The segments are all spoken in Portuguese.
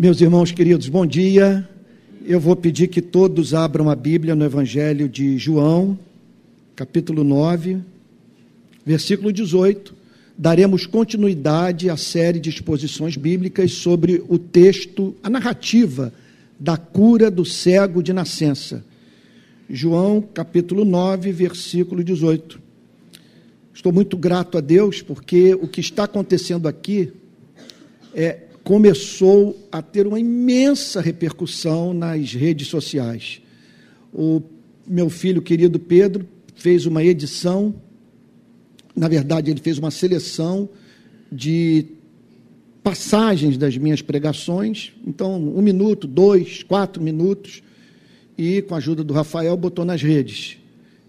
Meus irmãos queridos, bom dia. Eu vou pedir que todos abram a Bíblia no Evangelho de João, capítulo 9, versículo 18. Daremos continuidade à série de exposições bíblicas sobre o texto, a narrativa da cura do cego de nascença. João, capítulo 9, versículo 18. Estou muito grato a Deus porque o que está acontecendo aqui é começou a ter uma imensa repercussão nas redes sociais. O meu filho querido Pedro fez uma edição, na verdade, ele fez uma seleção de passagens das minhas pregações. Então, um minuto, dois, quatro minutos, e com a ajuda do Rafael, botou nas redes.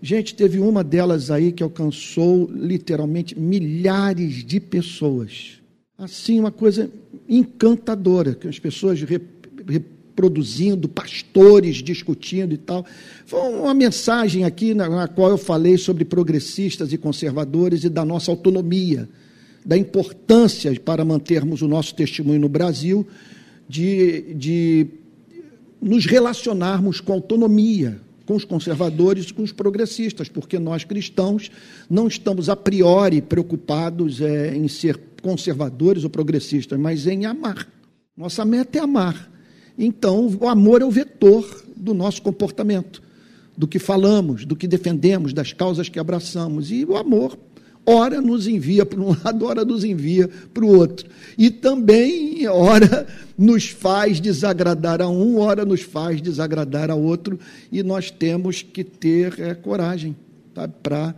Gente, teve uma delas aí que alcançou literalmente milhares de pessoas assim, uma coisa encantadora, que as pessoas reproduzindo, pastores discutindo e tal. Foi uma mensagem aqui na, na qual eu falei sobre progressistas e conservadores e da nossa autonomia, da importância para mantermos o nosso testemunho no Brasil de, de nos relacionarmos com autonomia, com os conservadores e com os progressistas, porque nós cristãos não estamos a priori preocupados é, em ser conservadores ou progressistas, mas em amar. Nossa meta é amar. Então, o amor é o vetor do nosso comportamento, do que falamos, do que defendemos, das causas que abraçamos. E o amor, ora nos envia para um lado, ora nos envia para o outro. E também, ora nos faz desagradar a um, ora nos faz desagradar a outro. E nós temos que ter é, coragem para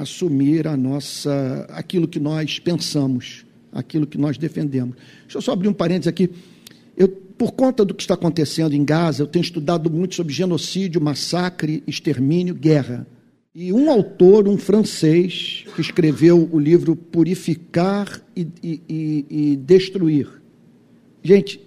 assumir a nossa, aquilo que nós pensamos, aquilo que nós defendemos. Deixa eu só abrir um parênteses aqui. Eu, por conta do que está acontecendo em Gaza, eu tenho estudado muito sobre genocídio, massacre, extermínio, guerra. E um autor, um francês, que escreveu o livro Purificar e, e, e, e Destruir. Gente,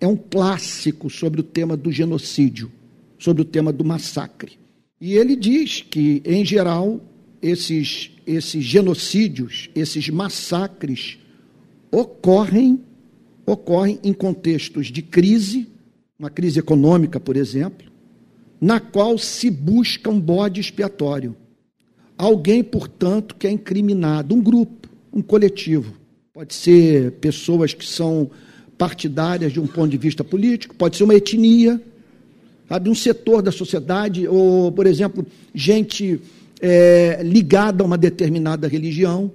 é um clássico sobre o tema do genocídio, sobre o tema do massacre. E ele diz que, em geral, esses, esses genocídios, esses massacres ocorrem, ocorrem em contextos de crise, uma crise econômica, por exemplo, na qual se busca um bode expiatório. Alguém, portanto, que é incriminado, um grupo, um coletivo. Pode ser pessoas que são partidárias de um ponto de vista político, pode ser uma etnia, sabe, um setor da sociedade, ou, por exemplo, gente é, ligada a uma determinada religião.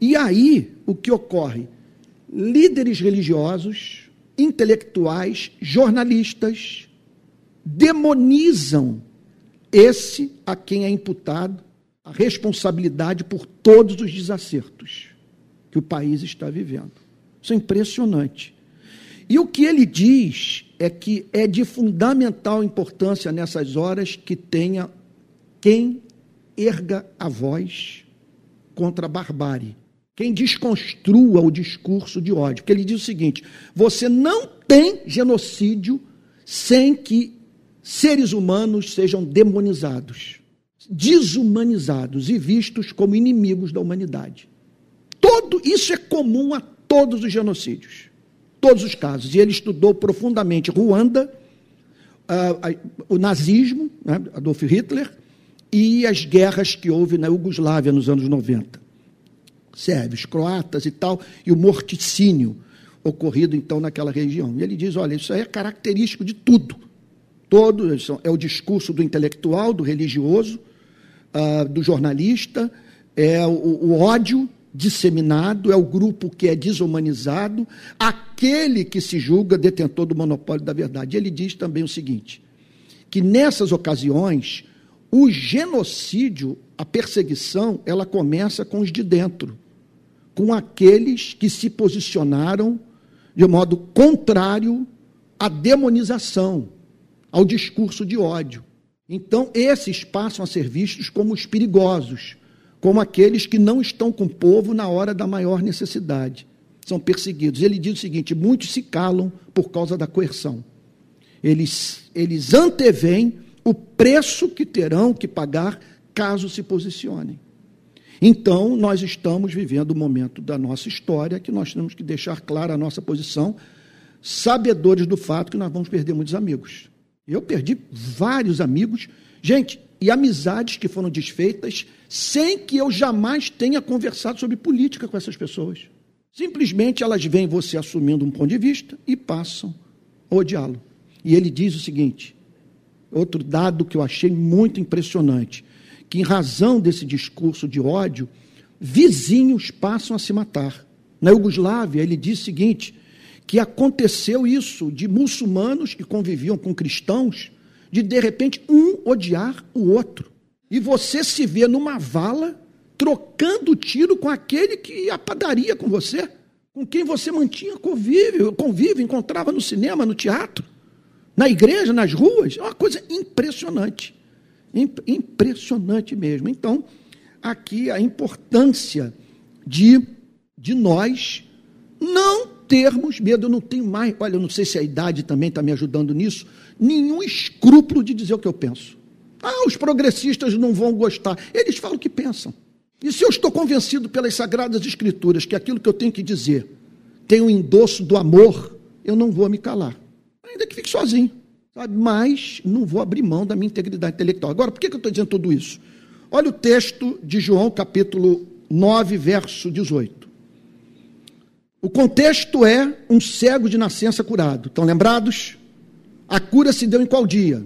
E aí, o que ocorre? Líderes religiosos, intelectuais, jornalistas, demonizam esse a quem é imputado a responsabilidade por todos os desacertos que o país está vivendo. Isso é impressionante. E o que ele diz é que é de fundamental importância nessas horas que tenha quem erga a voz contra a barbárie. Quem desconstrua o discurso de ódio. Porque ele diz o seguinte: você não tem genocídio sem que seres humanos sejam demonizados, desumanizados e vistos como inimigos da humanidade. Todo isso é comum a todos os genocídios, todos os casos. E ele estudou profundamente Ruanda, uh, o nazismo, né, Adolf Hitler, e as guerras que houve na Iugoslávia nos anos 90. Sérvios, croatas e tal, e o morticínio ocorrido então naquela região. E ele diz: olha, isso aí é característico de tudo. Todo é o discurso do intelectual, do religioso, uh, do jornalista, é o, o ódio disseminado, é o grupo que é desumanizado, aquele que se julga detentor do monopólio da verdade. Ele diz também o seguinte: que nessas ocasiões o genocídio, a perseguição, ela começa com os de dentro, com aqueles que se posicionaram de modo contrário à demonização, ao discurso de ódio. Então, esses passam a ser vistos como os perigosos, como aqueles que não estão com o povo na hora da maior necessidade. São perseguidos. Ele diz o seguinte: muitos se calam por causa da coerção. Eles, eles antevêm o preço que terão que pagar caso se posicionem. Então, nós estamos vivendo um momento da nossa história que nós temos que deixar clara a nossa posição, sabedores do fato que nós vamos perder muitos amigos. Eu perdi vários amigos, gente, e amizades que foram desfeitas sem que eu jamais tenha conversado sobre política com essas pessoas. Simplesmente elas veem você assumindo um ponto de vista e passam a odiá-lo. E ele diz o seguinte: outro dado que eu achei muito impressionante, que em razão desse discurso de ódio, vizinhos passam a se matar. Na Iugoslávia, ele diz o seguinte: que aconteceu isso de muçulmanos que conviviam com cristãos, de de repente um odiar o outro. E você se vê numa vala trocando tiro com aquele que ia padaria com você, com quem você mantinha convívio, convívio, encontrava no cinema, no teatro, na igreja, nas ruas. É uma coisa impressionante. Impressionante mesmo. Então, aqui a importância de, de nós não termos medo. Eu não tenho mais, olha, eu não sei se a idade também está me ajudando nisso, nenhum escrúpulo de dizer o que eu penso. Ah, os progressistas não vão gostar. Eles falam o que pensam. E se eu estou convencido pelas Sagradas Escrituras que aquilo que eu tenho que dizer tem o um endosso do amor, eu não vou me calar. Ainda que fique sozinho. Sabe? Mas não vou abrir mão da minha integridade intelectual. Agora, por que eu estou dizendo tudo isso? Olha o texto de João, capítulo 9, verso 18. O contexto é um cego de nascença curado. Estão lembrados? A cura se deu em qual dia?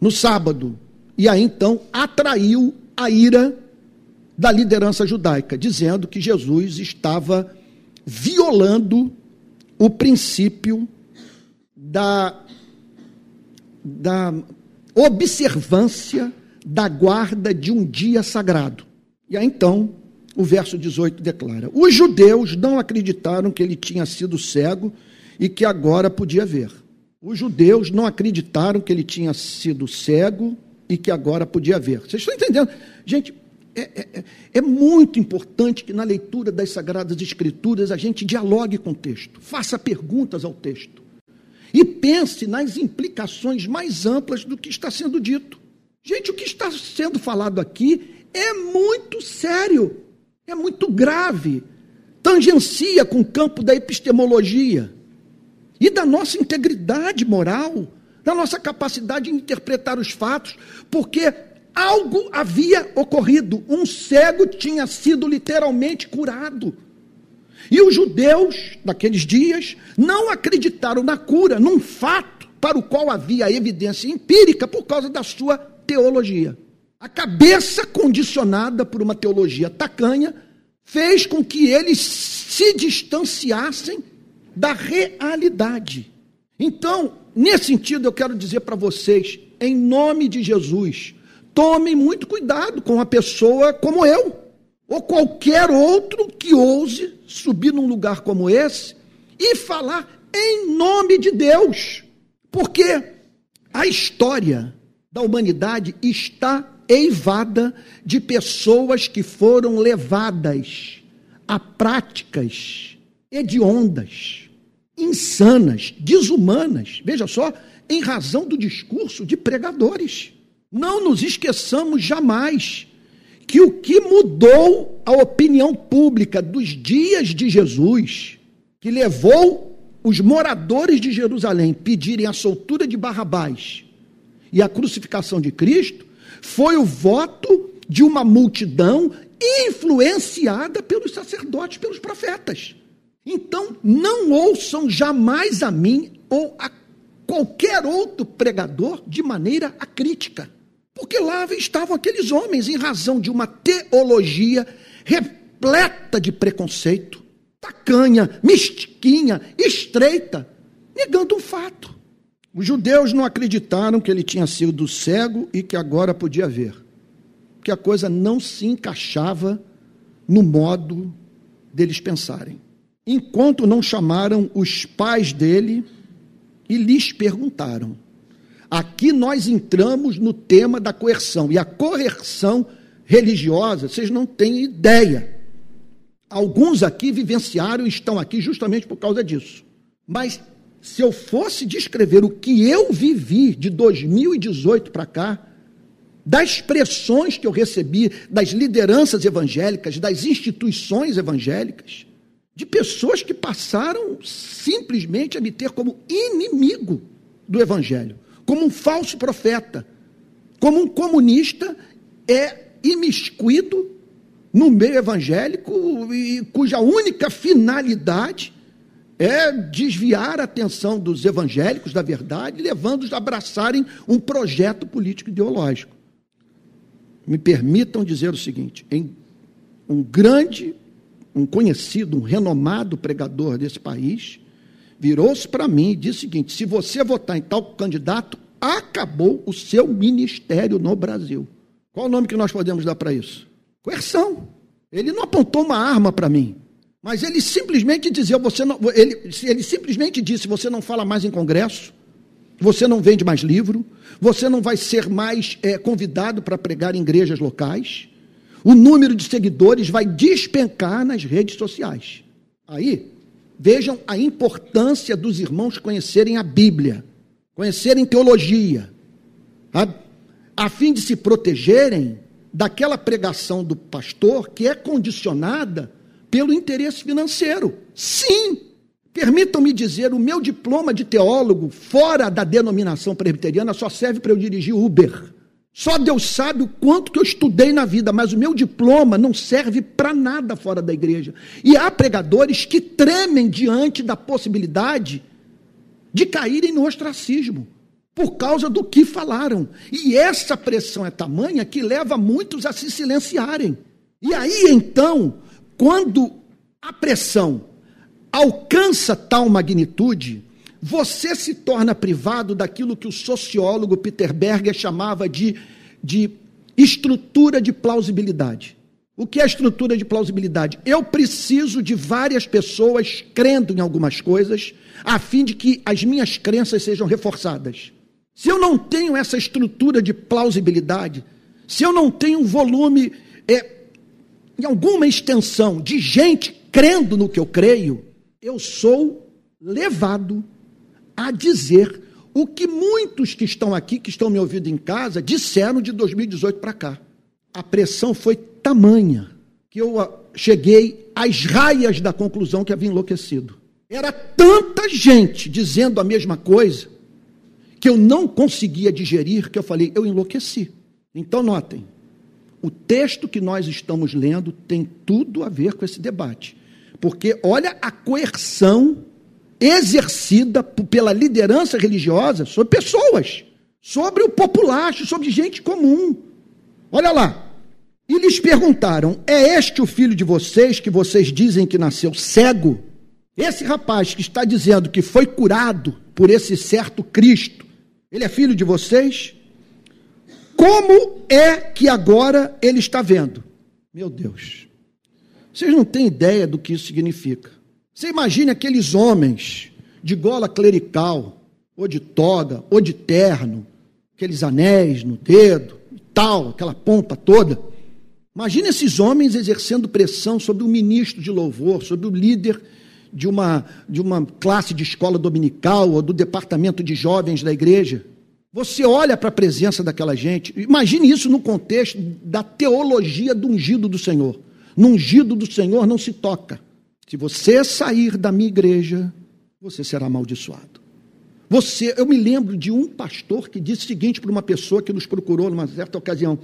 No sábado. E aí então atraiu a ira da liderança judaica, dizendo que Jesus estava violando o princípio da, da observância da guarda de um dia sagrado. E aí então, o verso 18 declara: Os judeus não acreditaram que ele tinha sido cego e que agora podia ver. Os judeus não acreditaram que ele tinha sido cego e que agora podia ver. Vocês estão entendendo? Gente, é, é, é, é, muito importante que na leitura das Sagradas Escrituras a gente dialogue com o texto, faça perguntas ao texto e pense nas implicações mais amplas do que está sendo dito. Gente, o que está sendo falado aqui é muito sério, é muito grave, tangencia com o campo da epistemologia e da nossa integridade moral, da nossa capacidade de interpretar os fatos, porque algo havia ocorrido. Um cego tinha sido literalmente curado. E os judeus daqueles dias não acreditaram na cura, num fato para o qual havia evidência empírica por causa da sua teologia. A cabeça condicionada por uma teologia tacanha fez com que eles se distanciassem da realidade. Então, nesse sentido, eu quero dizer para vocês, em nome de Jesus, Tome muito cuidado com uma pessoa como eu, ou qualquer outro que ouse subir num lugar como esse e falar em nome de Deus. Porque a história da humanidade está eivada de pessoas que foram levadas a práticas hediondas, insanas, desumanas, veja só, em razão do discurso de pregadores. Não nos esqueçamos jamais que o que mudou a opinião pública dos dias de Jesus, que levou os moradores de Jerusalém pedirem a soltura de Barrabás e a crucificação de Cristo, foi o voto de uma multidão influenciada pelos sacerdotes, pelos profetas. Então, não ouçam jamais a mim ou a qualquer outro pregador de maneira acrítica. Porque lá estavam aqueles homens, em razão de uma teologia repleta de preconceito, tacanha, mesquinha, estreita, negando um fato. Os judeus não acreditaram que ele tinha sido cego e que agora podia ver, que a coisa não se encaixava no modo deles pensarem. Enquanto não chamaram os pais dele e lhes perguntaram: Aqui nós entramos no tema da coerção. E a coerção religiosa, vocês não têm ideia. Alguns aqui vivenciaram e estão aqui justamente por causa disso. Mas se eu fosse descrever o que eu vivi de 2018 para cá, das pressões que eu recebi das lideranças evangélicas, das instituições evangélicas, de pessoas que passaram simplesmente a me ter como inimigo do Evangelho, como um falso profeta, como um comunista é imiscuído no meio evangélico e cuja única finalidade é desviar a atenção dos evangélicos da verdade, levando-os a abraçarem um projeto político ideológico. Me permitam dizer o seguinte: um grande, um conhecido, um renomado pregador desse país, virou-se para mim e disse o seguinte: se você votar em tal candidato, acabou o seu ministério no Brasil. Qual o nome que nós podemos dar para isso? Coerção. Ele não apontou uma arma para mim. Mas ele simplesmente dizia, você não, ele, ele simplesmente disse, você não fala mais em congresso, você não vende mais livro, você não vai ser mais é, convidado para pregar em igrejas locais, o número de seguidores vai despencar nas redes sociais. Aí, vejam a importância dos irmãos conhecerem a Bíblia, conhecerem teologia, a, fim de se protegerem daquela pregação do pastor que é condicionada pelo interesse financeiro. Sim, permitam-me dizer, o meu diploma de teólogo, fora da denominação presbiteriana, só serve para eu dirigir Uber. Só Deus sabe o quanto que eu estudei na vida, mas o meu diploma não serve para nada fora da igreja. E há pregadores que tremem diante da possibilidade de caírem no ostracismo por causa do que falaram. E essa pressão é tamanha que leva muitos a se silenciarem. E aí então, quando a pressão alcança tal magnitude, você se torna privado daquilo que o sociólogo Peter Berger chamava de, de estrutura de plausibilidade. O que é estrutura de plausibilidade? Eu preciso de várias pessoas crendo em algumas coisas, a fim de que as minhas crenças sejam reforçadas. Se eu não tenho essa estrutura de plausibilidade, se eu não tenho um volume é, em alguma extensão de gente crendo no que eu creio, eu sou levado a dizer o que muitos que estão aqui, que estão me ouvindo em casa, disseram de 2018 para cá. A pressão foi tamanha que eu ah, cheguei às raias da conclusão que havia enlouquecido. Era tanta gente dizendo a mesma coisa que eu não conseguia digerir que eu falei, eu enlouqueci. Então, notem, o texto que nós estamos lendo tem tudo a ver com esse debate. Porque olha a coerção exercida pela liderança religiosa sobre pessoas, sobre o populacho, sobre gente comum. Olha lá. E lhes perguntaram: É este o filho de vocês que vocês dizem que nasceu cego? Esse rapaz que está dizendo que foi curado por esse certo Cristo, ele é filho de vocês? Como é que agora ele está vendo? Meu Deus, vocês não têm ideia do que isso significa. Você imagine aqueles homens de gola clerical, ou de toga, ou de terno, aqueles anéis no dedo, tal, aquela pompa toda. Imagine esses homens exercendo pressão sobre o ministro de louvor, sobre o líder de uma, de uma classe de escola dominical ou do departamento de jovens da igreja. Você olha para a presença daquela gente, imagine isso no contexto da teologia do ungido do Senhor. No ungido do Senhor não se toca. Se você sair da minha igreja, você será amaldiçoado. Você, eu me lembro de um pastor que disse o seguinte para uma pessoa que nos procurou numa certa ocasião.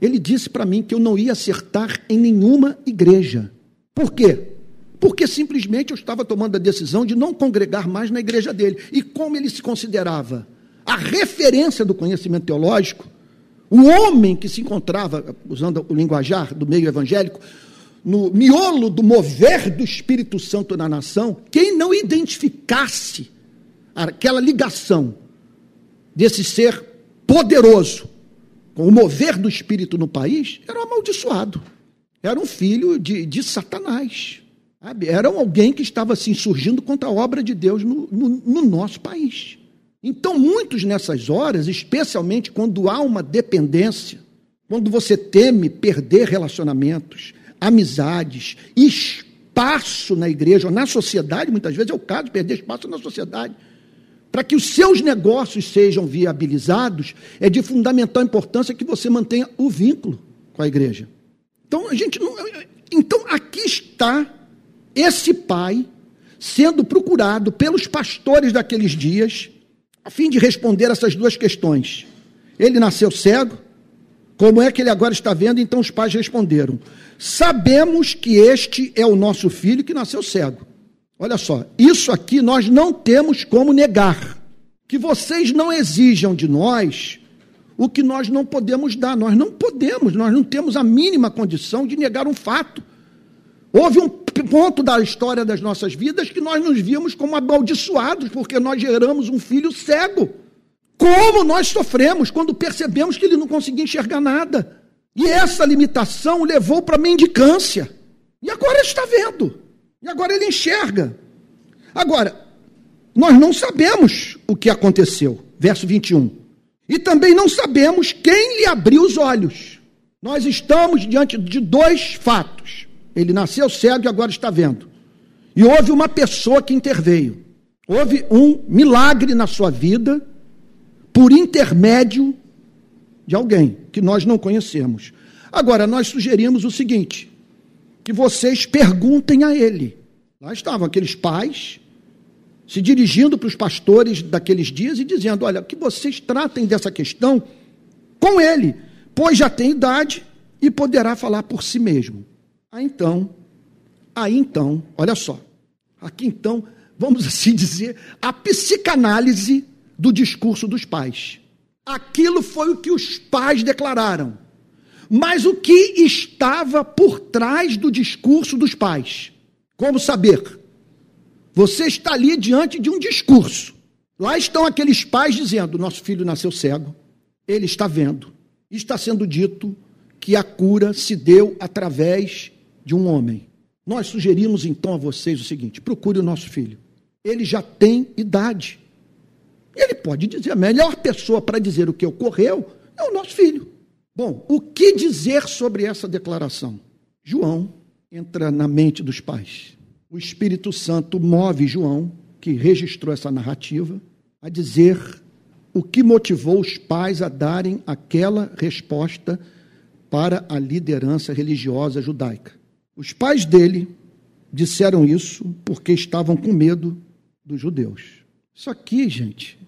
Ele disse para mim que eu não ia acertar em nenhuma igreja. Por quê? Porque simplesmente eu estava tomando a decisão de não congregar mais na igreja dele. E como ele se considerava? a referência do conhecimento teológico, o homem que se encontrava, usando o linguajar do meio evangélico, no miolo do mover do Espírito Santo na nação, quem não identificasse aquela ligação desse ser poderoso com o mover do Espírito no país, era um amaldiçoado. Era um filho de, de Satanás. Sabe? Era alguém que estava se assim, insurgindo contra a obra de Deus no, no, no nosso país. Então, muitos nessas horas, especialmente quando há uma dependência, quando você teme perder relacionamentos, amizades, espaço na igreja ou na sociedade, muitas vezes é o caso de perder espaço na sociedade. Para que os seus negócios sejam viabilizados, é de fundamental importância que você mantenha o vínculo com a igreja. Então, a gente não. Então, aqui está esse pai, sendo procurado pelos pastores daqueles dias, a fim de responder essas duas questões. Ele nasceu cego? Como é que ele agora está vendo? Então os pais responderam: Sabemos que este é o nosso filho que nasceu cego. Olha só, isso aqui nós não temos como negar. Que vocês não exijam de nós o que nós não podemos dar. Nós não podemos, nós não temos a mínima condição de negar um fato. Houve um ponto da história das nossas vidas que nós nos vimos como amaldiçoados, porque nós geramos um filho cego. Como nós sofremos quando percebemos que ele não conseguia enxergar nada. E essa limitação levou para a mendicância. E agora ele está vendo. E agora ele enxerga. Agora, nós não sabemos o que aconteceu. Verso 21. E também não sabemos quem lhe abriu os olhos. Nós estamos diante de dois fatos. Ele nasceu cego e agora está vendo. E houve uma pessoa que interveio. Houve um milagre na sua vida por intermédio de alguém que nós não conhecemos. Agora, nós sugerimos o seguinte: que vocês perguntem a ele. Lá estavam aqueles pais se dirigindo para os pastores daqueles dias e dizendo: olha, que vocês tratem dessa questão com ele, pois já tem idade e poderá falar por si mesmo. Aí então, aí então, olha só, aqui então, vamos assim dizer, a psicanálise do discurso dos pais. Aquilo foi o que os pais declararam. Mas o que estava por trás do discurso dos pais? Como saber? Você está ali diante de um discurso. Lá estão aqueles pais dizendo: nosso filho nasceu cego, ele está vendo. Está sendo dito que a cura se deu através de um homem. Nós sugerimos então a vocês o seguinte: procure o nosso filho. Ele já tem idade. Ele pode dizer, a melhor pessoa para dizer o que ocorreu é o nosso filho. Bom, o que dizer sobre essa declaração? João entra na mente dos pais. O Espírito Santo move João, que registrou essa narrativa, a dizer o que motivou os pais a darem aquela resposta para a liderança religiosa judaica. Os pais dele disseram isso porque estavam com medo dos judeus. Isso aqui, gente,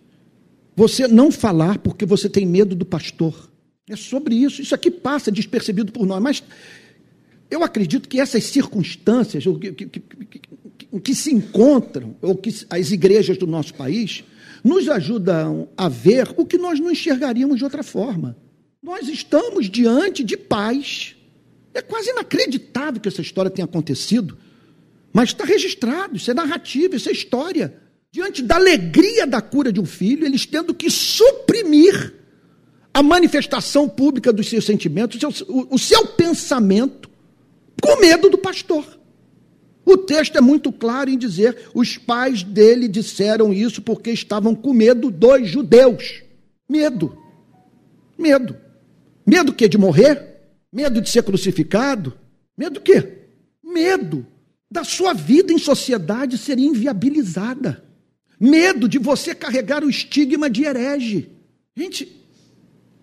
você não falar porque você tem medo do pastor. É sobre isso. Isso aqui passa despercebido por nós. Mas eu acredito que essas circunstâncias que, que, que, que se encontram, ou que as igrejas do nosso país, nos ajudam a ver o que nós não enxergaríamos de outra forma. Nós estamos diante de paz. É quase inacreditável que essa história tenha acontecido, mas está registrado, isso é narrativa, isso é história diante da alegria da cura de um filho, eles tendo que suprimir a manifestação pública dos seus sentimentos, o seu, o, o seu pensamento, com medo do pastor. O texto é muito claro em dizer: os pais dele disseram isso porque estavam com medo dos judeus. Medo. Medo. Medo que de morrer? Medo de ser crucificado? Medo do quê? Medo da sua vida em sociedade ser inviabilizada. Medo de você carregar o estigma de herege. Gente,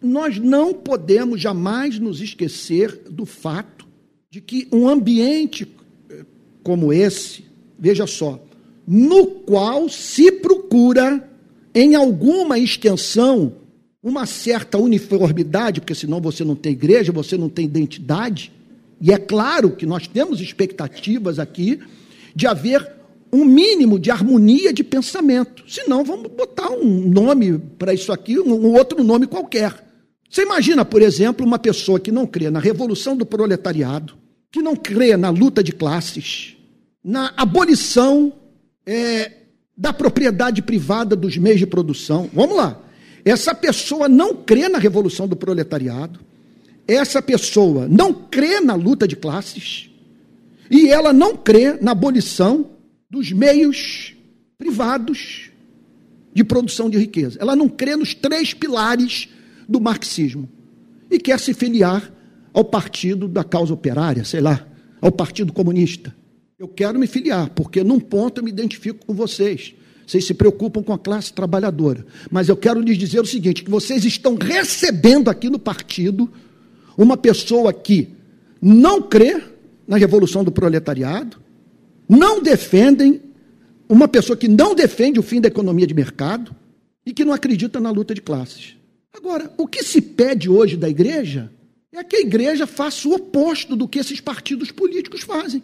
nós não podemos jamais nos esquecer do fato de que um ambiente eh, como esse, veja só, no qual se procura, em alguma extensão, uma certa uniformidade, porque senão você não tem igreja, você não tem identidade, e é claro que nós temos expectativas aqui de haver um mínimo de harmonia de pensamento. Senão, vamos botar um nome para isso aqui, um outro nome qualquer. Você imagina, por exemplo, uma pessoa que não crê na revolução do proletariado, que não crê na luta de classes, na abolição é, da propriedade privada dos meios de produção. Vamos lá. Essa pessoa não crê na revolução do proletariado, essa pessoa não crê na luta de classes, e ela não crê na abolição dos meios privados de produção de riqueza. Ela não crê nos três pilares do marxismo e quer se filiar ao partido da causa operária, sei lá, ao Partido Comunista. Eu quero me filiar, porque num ponto eu me identifico com vocês. Vocês se preocupam com a classe trabalhadora. Mas eu quero lhes dizer o seguinte: que vocês estão recebendo aqui no partido uma pessoa que não crê na revolução do proletariado, não defendem, uma pessoa que não defende o fim da economia de mercado e que não acredita na luta de classes. Agora, o que se pede hoje da igreja é que a igreja faça o oposto do que esses partidos políticos fazem.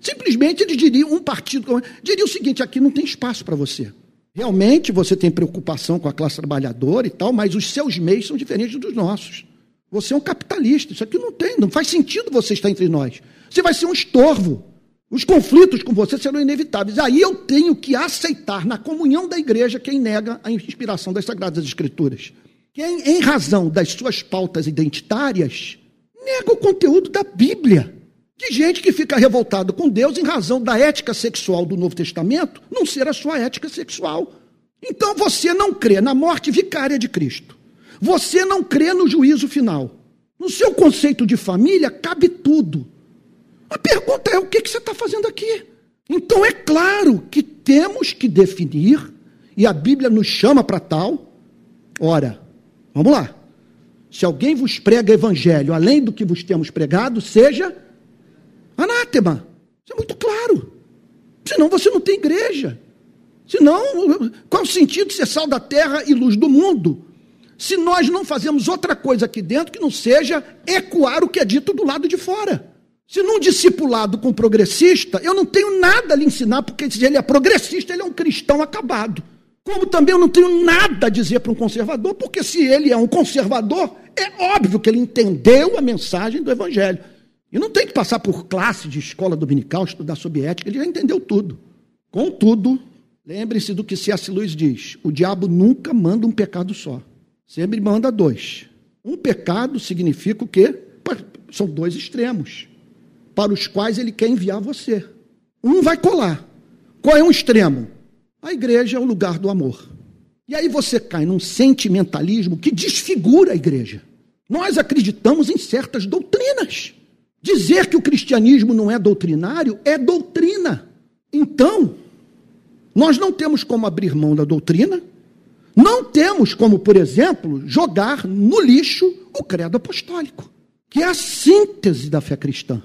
Simplesmente eles diriam, um partido diria o seguinte: aqui não tem espaço para você. Realmente você tem preocupação com a classe trabalhadora e tal, mas os seus meios são diferentes dos nossos. Você é um capitalista, isso aqui não tem, não faz sentido você estar entre nós. Você vai ser um estorvo. Os conflitos com você serão inevitáveis. Aí eu tenho que aceitar na comunhão da igreja quem nega a inspiração das Sagradas Escrituras. Quem, em razão das suas pautas identitárias, nega o conteúdo da Bíblia. De gente que fica revoltado com Deus em razão da ética sexual do Novo Testamento não ser a sua ética sexual. Então você não crê na morte vicária de Cristo. Você não crê no juízo final. No seu conceito de família, cabe tudo. A pergunta é: o que, que você está fazendo aqui? Então é claro que temos que definir, e a Bíblia nos chama para tal. Ora, vamos lá. Se alguém vos prega evangelho além do que vos temos pregado, seja anátema. Isso é muito claro. Senão você não tem igreja. Senão, qual o sentido de ser sal da terra e luz do mundo? Se nós não fazemos outra coisa aqui dentro que não seja ecoar o que é dito do lado de fora. Se num discipulado com progressista, eu não tenho nada a lhe ensinar, porque se ele é progressista, ele é um cristão acabado. Como também eu não tenho nada a dizer para um conservador, porque se ele é um conservador, é óbvio que ele entendeu a mensagem do Evangelho. E não tem que passar por classe de escola dominical, estudar sobre ética, ele já entendeu tudo. Contudo, lembre-se do que C.S. Lewis diz: o diabo nunca manda um pecado só, sempre manda dois. Um pecado significa o quê? São dois extremos para os quais ele quer enviar você. Um vai colar. Qual é um extremo? A igreja é o lugar do amor. E aí você cai num sentimentalismo que desfigura a igreja. Nós acreditamos em certas doutrinas. Dizer que o cristianismo não é doutrinário é doutrina. Então, nós não temos como abrir mão da doutrina, não temos como, por exemplo, jogar no lixo o credo apostólico, que é a síntese da fé cristã.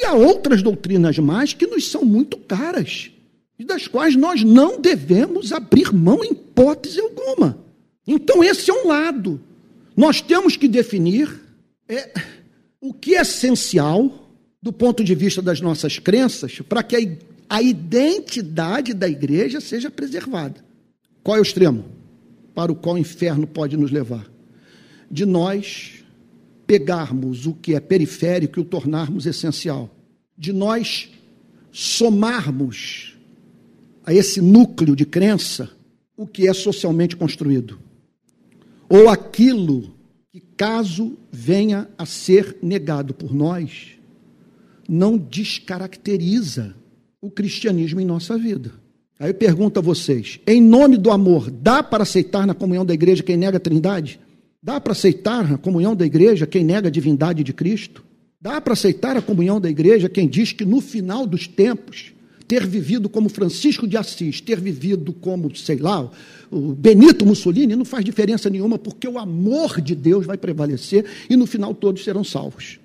E há outras doutrinas mais que nos são muito caras e das quais nós não devemos abrir mão em hipótese alguma. Então, esse é um lado. Nós temos que definir é, o que é essencial do ponto de vista das nossas crenças para que a, a identidade da igreja seja preservada. Qual é o extremo para o qual o inferno pode nos levar? De nós pegarmos o que é periférico e o tornarmos essencial, de nós somarmos a esse núcleo de crença o que é socialmente construído, ou aquilo que, caso venha a ser negado por nós, não descaracteriza o cristianismo em nossa vida. Aí eu pergunto a vocês: em nome do amor, dá para aceitar na comunhão da igreja quem nega a trindade? Dá para aceitar a comunhão da igreja quem nega a divindade de Cristo? Dá para aceitar a comunhão da igreja quem diz que no final dos tempos, ter vivido como Francisco de Assis, ter vivido como, sei lá, o Benito Mussolini, não faz diferença nenhuma, porque o amor de Deus vai prevalecer e no final todos serão salvos.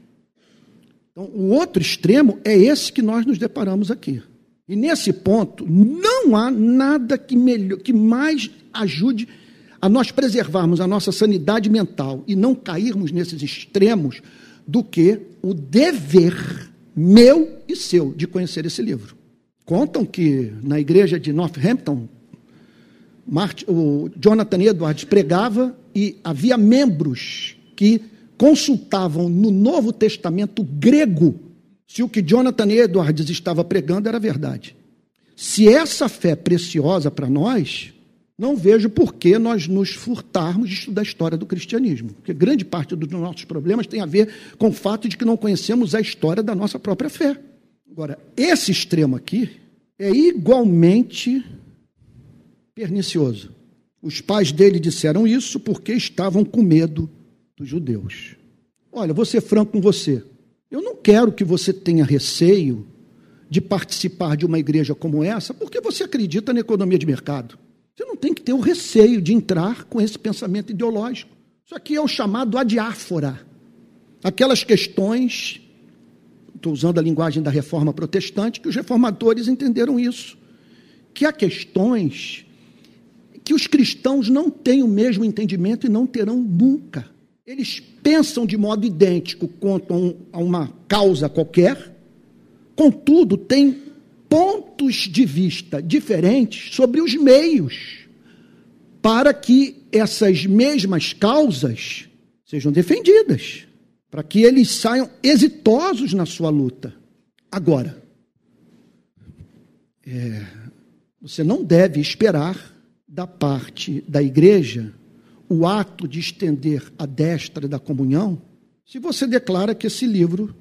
Então, o outro extremo é esse que nós nos deparamos aqui. E nesse ponto, não há nada que, melhor, que mais ajude a nós preservarmos a nossa sanidade mental e não cairmos nesses extremos do que o dever meu e seu de conhecer esse livro. Contam que na igreja de Northampton, o Jonathan Edwards pregava e havia membros que consultavam no Novo Testamento grego se o que Jonathan Edwards estava pregando era verdade. Se essa fé preciosa para nós, não vejo por que nós nos furtarmos de estudar a história do cristianismo. Porque grande parte dos nossos problemas tem a ver com o fato de que não conhecemos a história da nossa própria fé. Agora, esse extremo aqui é igualmente pernicioso. Os pais dele disseram isso porque estavam com medo dos judeus. Olha, vou ser franco com você. Eu não quero que você tenha receio de participar de uma igreja como essa, porque você acredita na economia de mercado. Você não tem que ter o receio de entrar com esse pensamento ideológico. Isso aqui é o chamado adiáfora. Aquelas questões estou usando a linguagem da reforma protestante, que os reformadores entenderam isso. Que há questões que os cristãos não têm o mesmo entendimento e não terão nunca. Eles pensam de modo idêntico quanto a uma causa qualquer, contudo, têm pontos de vista diferentes sobre os meios para que essas mesmas causas sejam defendidas, para que eles saiam exitosos na sua luta. Agora, é, você não deve esperar da parte da igreja o ato de estender a destra da comunhão, se você declara que esse livro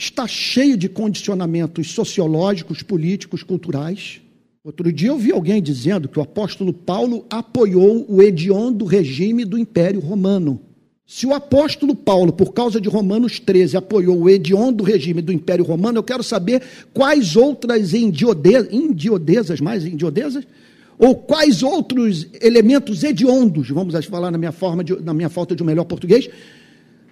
está cheio de condicionamentos sociológicos, políticos, culturais. Outro dia eu vi alguém dizendo que o apóstolo Paulo apoiou o hediondo regime do Império Romano. Se o apóstolo Paulo, por causa de Romanos 13, apoiou o hediondo regime do Império Romano, eu quero saber quais outras indiodesas, mais indiodesas, ou quais outros elementos hediondos, vamos falar na minha, forma de, na minha falta de um melhor português,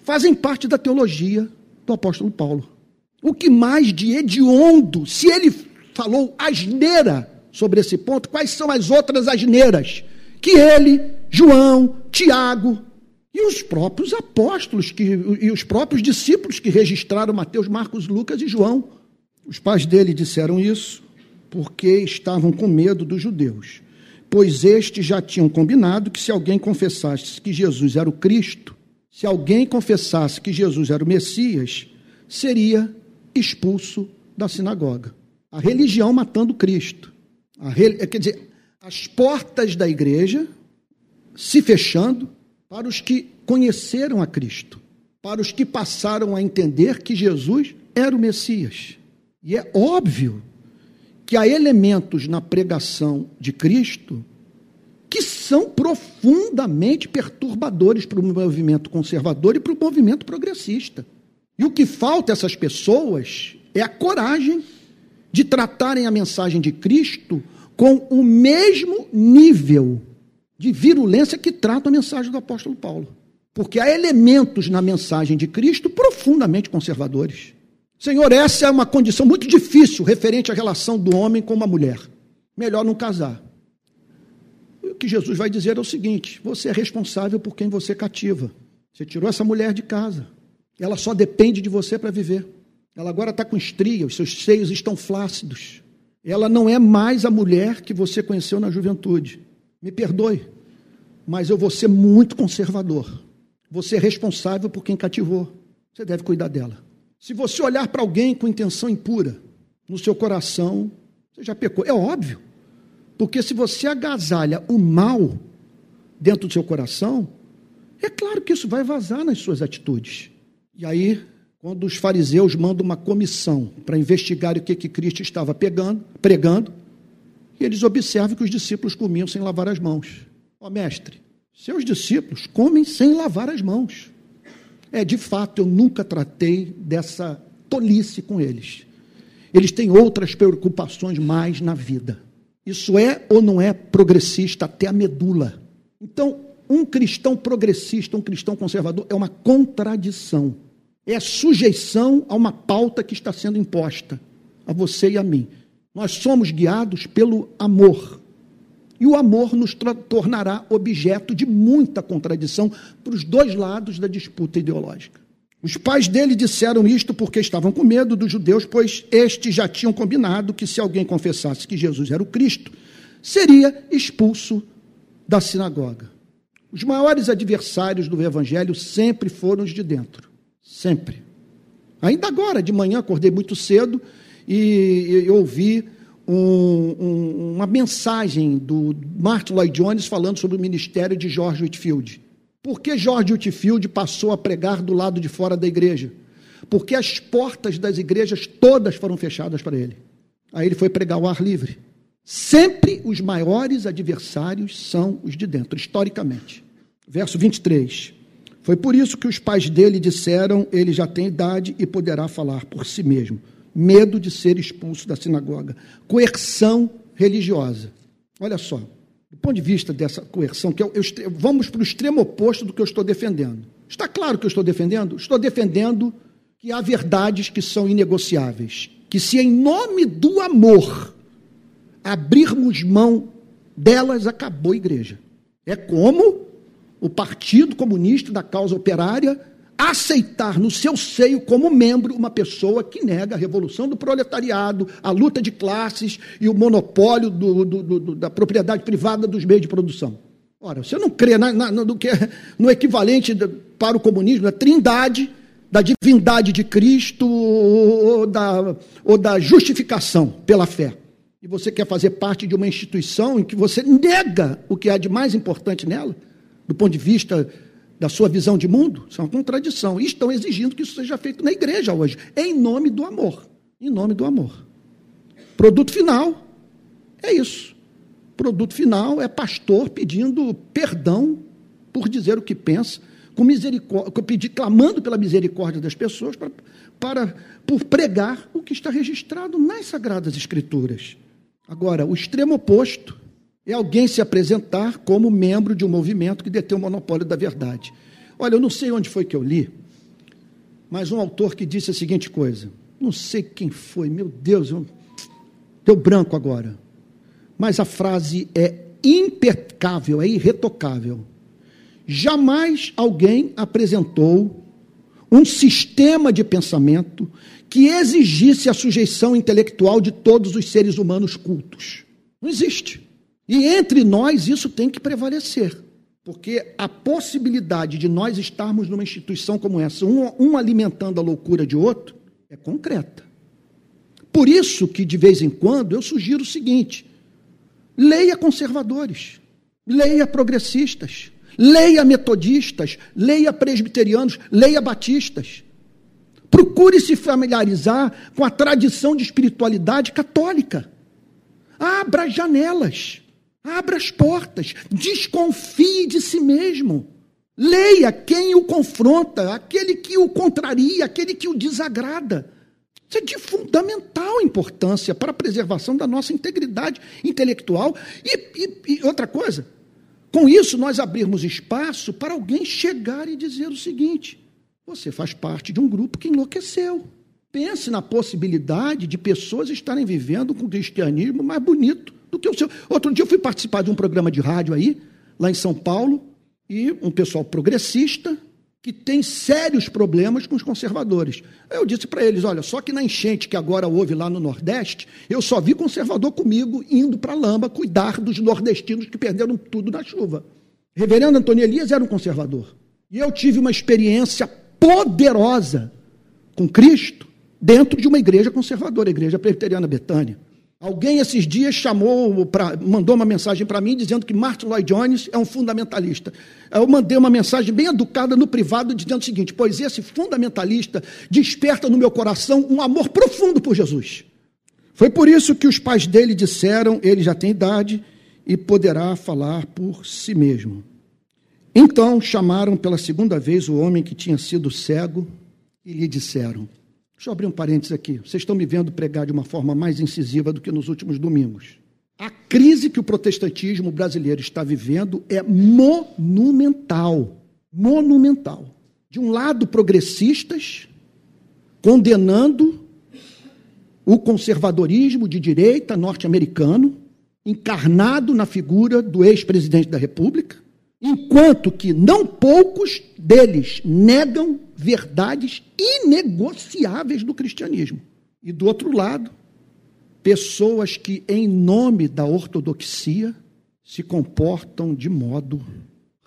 fazem parte da teologia do apóstolo Paulo. O que mais de hediondo, se ele falou asneira sobre esse ponto, quais são as outras asneiras que ele, João, Tiago e os próprios apóstolos que, e os próprios discípulos que registraram Mateus, Marcos, Lucas e João. Os pais dele disseram isso porque estavam com medo dos judeus, pois estes já tinham combinado que se alguém confessasse que Jesus era o Cristo, se alguém confessasse que Jesus era o Messias, seria expulso da sinagoga. A religião matando Cristo. A, quer dizer, as portas da igreja se fechando para os que conheceram a Cristo, para os que passaram a entender que Jesus era o Messias. E é óbvio que há elementos na pregação de Cristo que são profundamente perturbadores para o movimento conservador e para o movimento progressista. E o que falta a essas pessoas é a coragem de tratarem a mensagem de Cristo com o mesmo nível de virulência que trata a mensagem do apóstolo Paulo. Porque há elementos na mensagem de Cristo profundamente conservadores. Senhor, essa é uma condição muito difícil referente à relação do homem com uma mulher. Melhor não casar. O que Jesus vai dizer é o seguinte: você é responsável por quem você cativa. Você tirou essa mulher de casa. Ela só depende de você para viver. Ela agora está com estria, os seus seios estão flácidos. Ela não é mais a mulher que você conheceu na juventude. Me perdoe, mas eu vou ser muito conservador. Você é responsável por quem cativou. Você deve cuidar dela. Se você olhar para alguém com intenção impura no seu coração, você já pecou. É óbvio. Porque se você agasalha o mal dentro do seu coração, é claro que isso vai vazar nas suas atitudes. E aí, quando os fariseus mandam uma comissão para investigar o que, que Cristo estava pegando, pregando, e eles observam que os discípulos comiam sem lavar as mãos. Ó oh, mestre, seus discípulos comem sem lavar as mãos. É, de fato, eu nunca tratei dessa tolice com eles. Eles têm outras preocupações mais na vida. Isso é ou não é progressista até a medula. Então, um cristão progressista, um cristão conservador, é uma contradição. É sujeição a uma pauta que está sendo imposta a você e a mim. Nós somos guiados pelo amor. E o amor nos tornará objeto de muita contradição para os dois lados da disputa ideológica. Os pais dele disseram isto porque estavam com medo dos judeus, pois estes já tinham combinado que se alguém confessasse que Jesus era o Cristo, seria expulso da sinagoga. Os maiores adversários do evangelho sempre foram os de dentro. Sempre. Ainda agora, de manhã, acordei muito cedo e, e ouvi um, um, uma mensagem do Martin Lloyd Jones falando sobre o ministério de George Whitfield. Por que George Whitfield passou a pregar do lado de fora da igreja? Porque as portas das igrejas todas foram fechadas para ele. Aí ele foi pregar ao ar livre. Sempre os maiores adversários são os de dentro, historicamente. Verso 23. Foi por isso que os pais dele disseram: ele já tem idade e poderá falar por si mesmo medo de ser expulso da sinagoga, coerção religiosa. Olha só, do ponto de vista dessa coerção, que eu, eu, vamos para o extremo oposto do que eu estou defendendo. Está claro que eu estou defendendo? Estou defendendo que há verdades que são inegociáveis, que se em nome do amor abrirmos mão delas, acabou a igreja. É como o Partido Comunista da Causa Operária aceitar no seu seio como membro uma pessoa que nega a revolução do proletariado, a luta de classes e o monopólio do, do, do, da propriedade privada dos meios de produção. Ora, você não crê na, na, no, que é, no equivalente para o comunismo, na trindade da divindade de Cristo ou da, ou da justificação pela fé. E você quer fazer parte de uma instituição em que você nega o que há de mais importante nela, do ponto de vista da sua visão de mundo, isso é uma contradição. E estão exigindo que isso seja feito na igreja hoje, em nome do amor. Em nome do amor. Produto final é isso. Produto final é pastor pedindo perdão por dizer o que pensa, com misericórdia, clamando pela misericórdia das pessoas para, para por pregar o que está registrado nas Sagradas Escrituras. Agora, o extremo oposto é alguém se apresentar como membro de um movimento que detém o monopólio da verdade. Olha, eu não sei onde foi que eu li, mas um autor que disse a seguinte coisa: não sei quem foi, meu Deus, eu... deu branco agora. Mas a frase é impecável, é irretocável. Jamais alguém apresentou um sistema de pensamento que exigisse a sujeição intelectual de todos os seres humanos cultos. Não existe. E entre nós isso tem que prevalecer, porque a possibilidade de nós estarmos numa instituição como essa, um, um alimentando a loucura de outro, é concreta. Por isso que, de vez em quando, eu sugiro o seguinte: leia conservadores, leia progressistas, leia metodistas, leia presbiterianos, leia batistas. Procure se familiarizar com a tradição de espiritualidade católica. Abra janelas. Abra as portas, desconfie de si mesmo. Leia quem o confronta, aquele que o contraria, aquele que o desagrada. Isso é de fundamental importância para a preservação da nossa integridade intelectual. E, e, e, outra coisa, com isso nós abrirmos espaço para alguém chegar e dizer o seguinte: você faz parte de um grupo que enlouqueceu. Pense na possibilidade de pessoas estarem vivendo com o cristianismo mais bonito do que o seu. Outro dia eu fui participar de um programa de rádio aí, lá em São Paulo, e um pessoal progressista que tem sérios problemas com os conservadores. Eu disse para eles: olha, só que na enchente que agora houve lá no Nordeste, eu só vi conservador comigo indo para a lama cuidar dos nordestinos que perderam tudo na chuva. Reverendo Antônio Elias era um conservador. E eu tive uma experiência poderosa com Cristo dentro de uma igreja conservadora, a Igreja Presbiteriana Betânia. Alguém esses dias chamou, pra, mandou uma mensagem para mim dizendo que Martin Lloyd Jones é um fundamentalista. Eu mandei uma mensagem bem educada no privado dizendo o seguinte: pois esse fundamentalista desperta no meu coração um amor profundo por Jesus. Foi por isso que os pais dele disseram: ele já tem idade e poderá falar por si mesmo. Então chamaram pela segunda vez o homem que tinha sido cego e lhe disseram: Deixa eu abrir um parênteses aqui. Vocês estão me vendo pregar de uma forma mais incisiva do que nos últimos domingos. A crise que o protestantismo brasileiro está vivendo é monumental. Monumental. De um lado, progressistas condenando o conservadorismo de direita norte-americano, encarnado na figura do ex-presidente da República, enquanto que não poucos deles negam verdades inegociáveis do cristianismo. E do outro lado, pessoas que, em nome da ortodoxia, se comportam de modo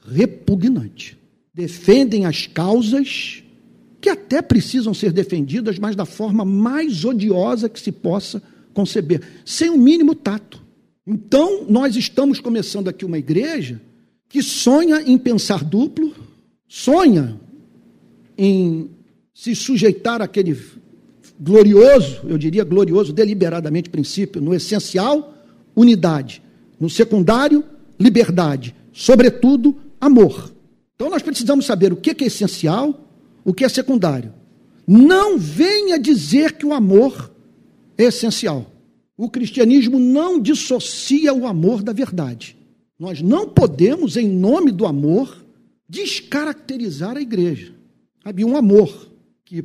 repugnante. Defendem as causas que até precisam ser defendidas, mas da forma mais odiosa que se possa conceber, sem o mínimo tato. Então, nós estamos começando aqui uma igreja que sonha em pensar duplo, sonha em se sujeitar àquele glorioso, eu diria glorioso deliberadamente princípio, no essencial, unidade, no secundário, liberdade, sobretudo, amor. Então nós precisamos saber o que é essencial, o que é secundário. Não venha dizer que o amor é essencial. O cristianismo não dissocia o amor da verdade. Nós não podemos, em nome do amor, descaracterizar a igreja. Havia um amor que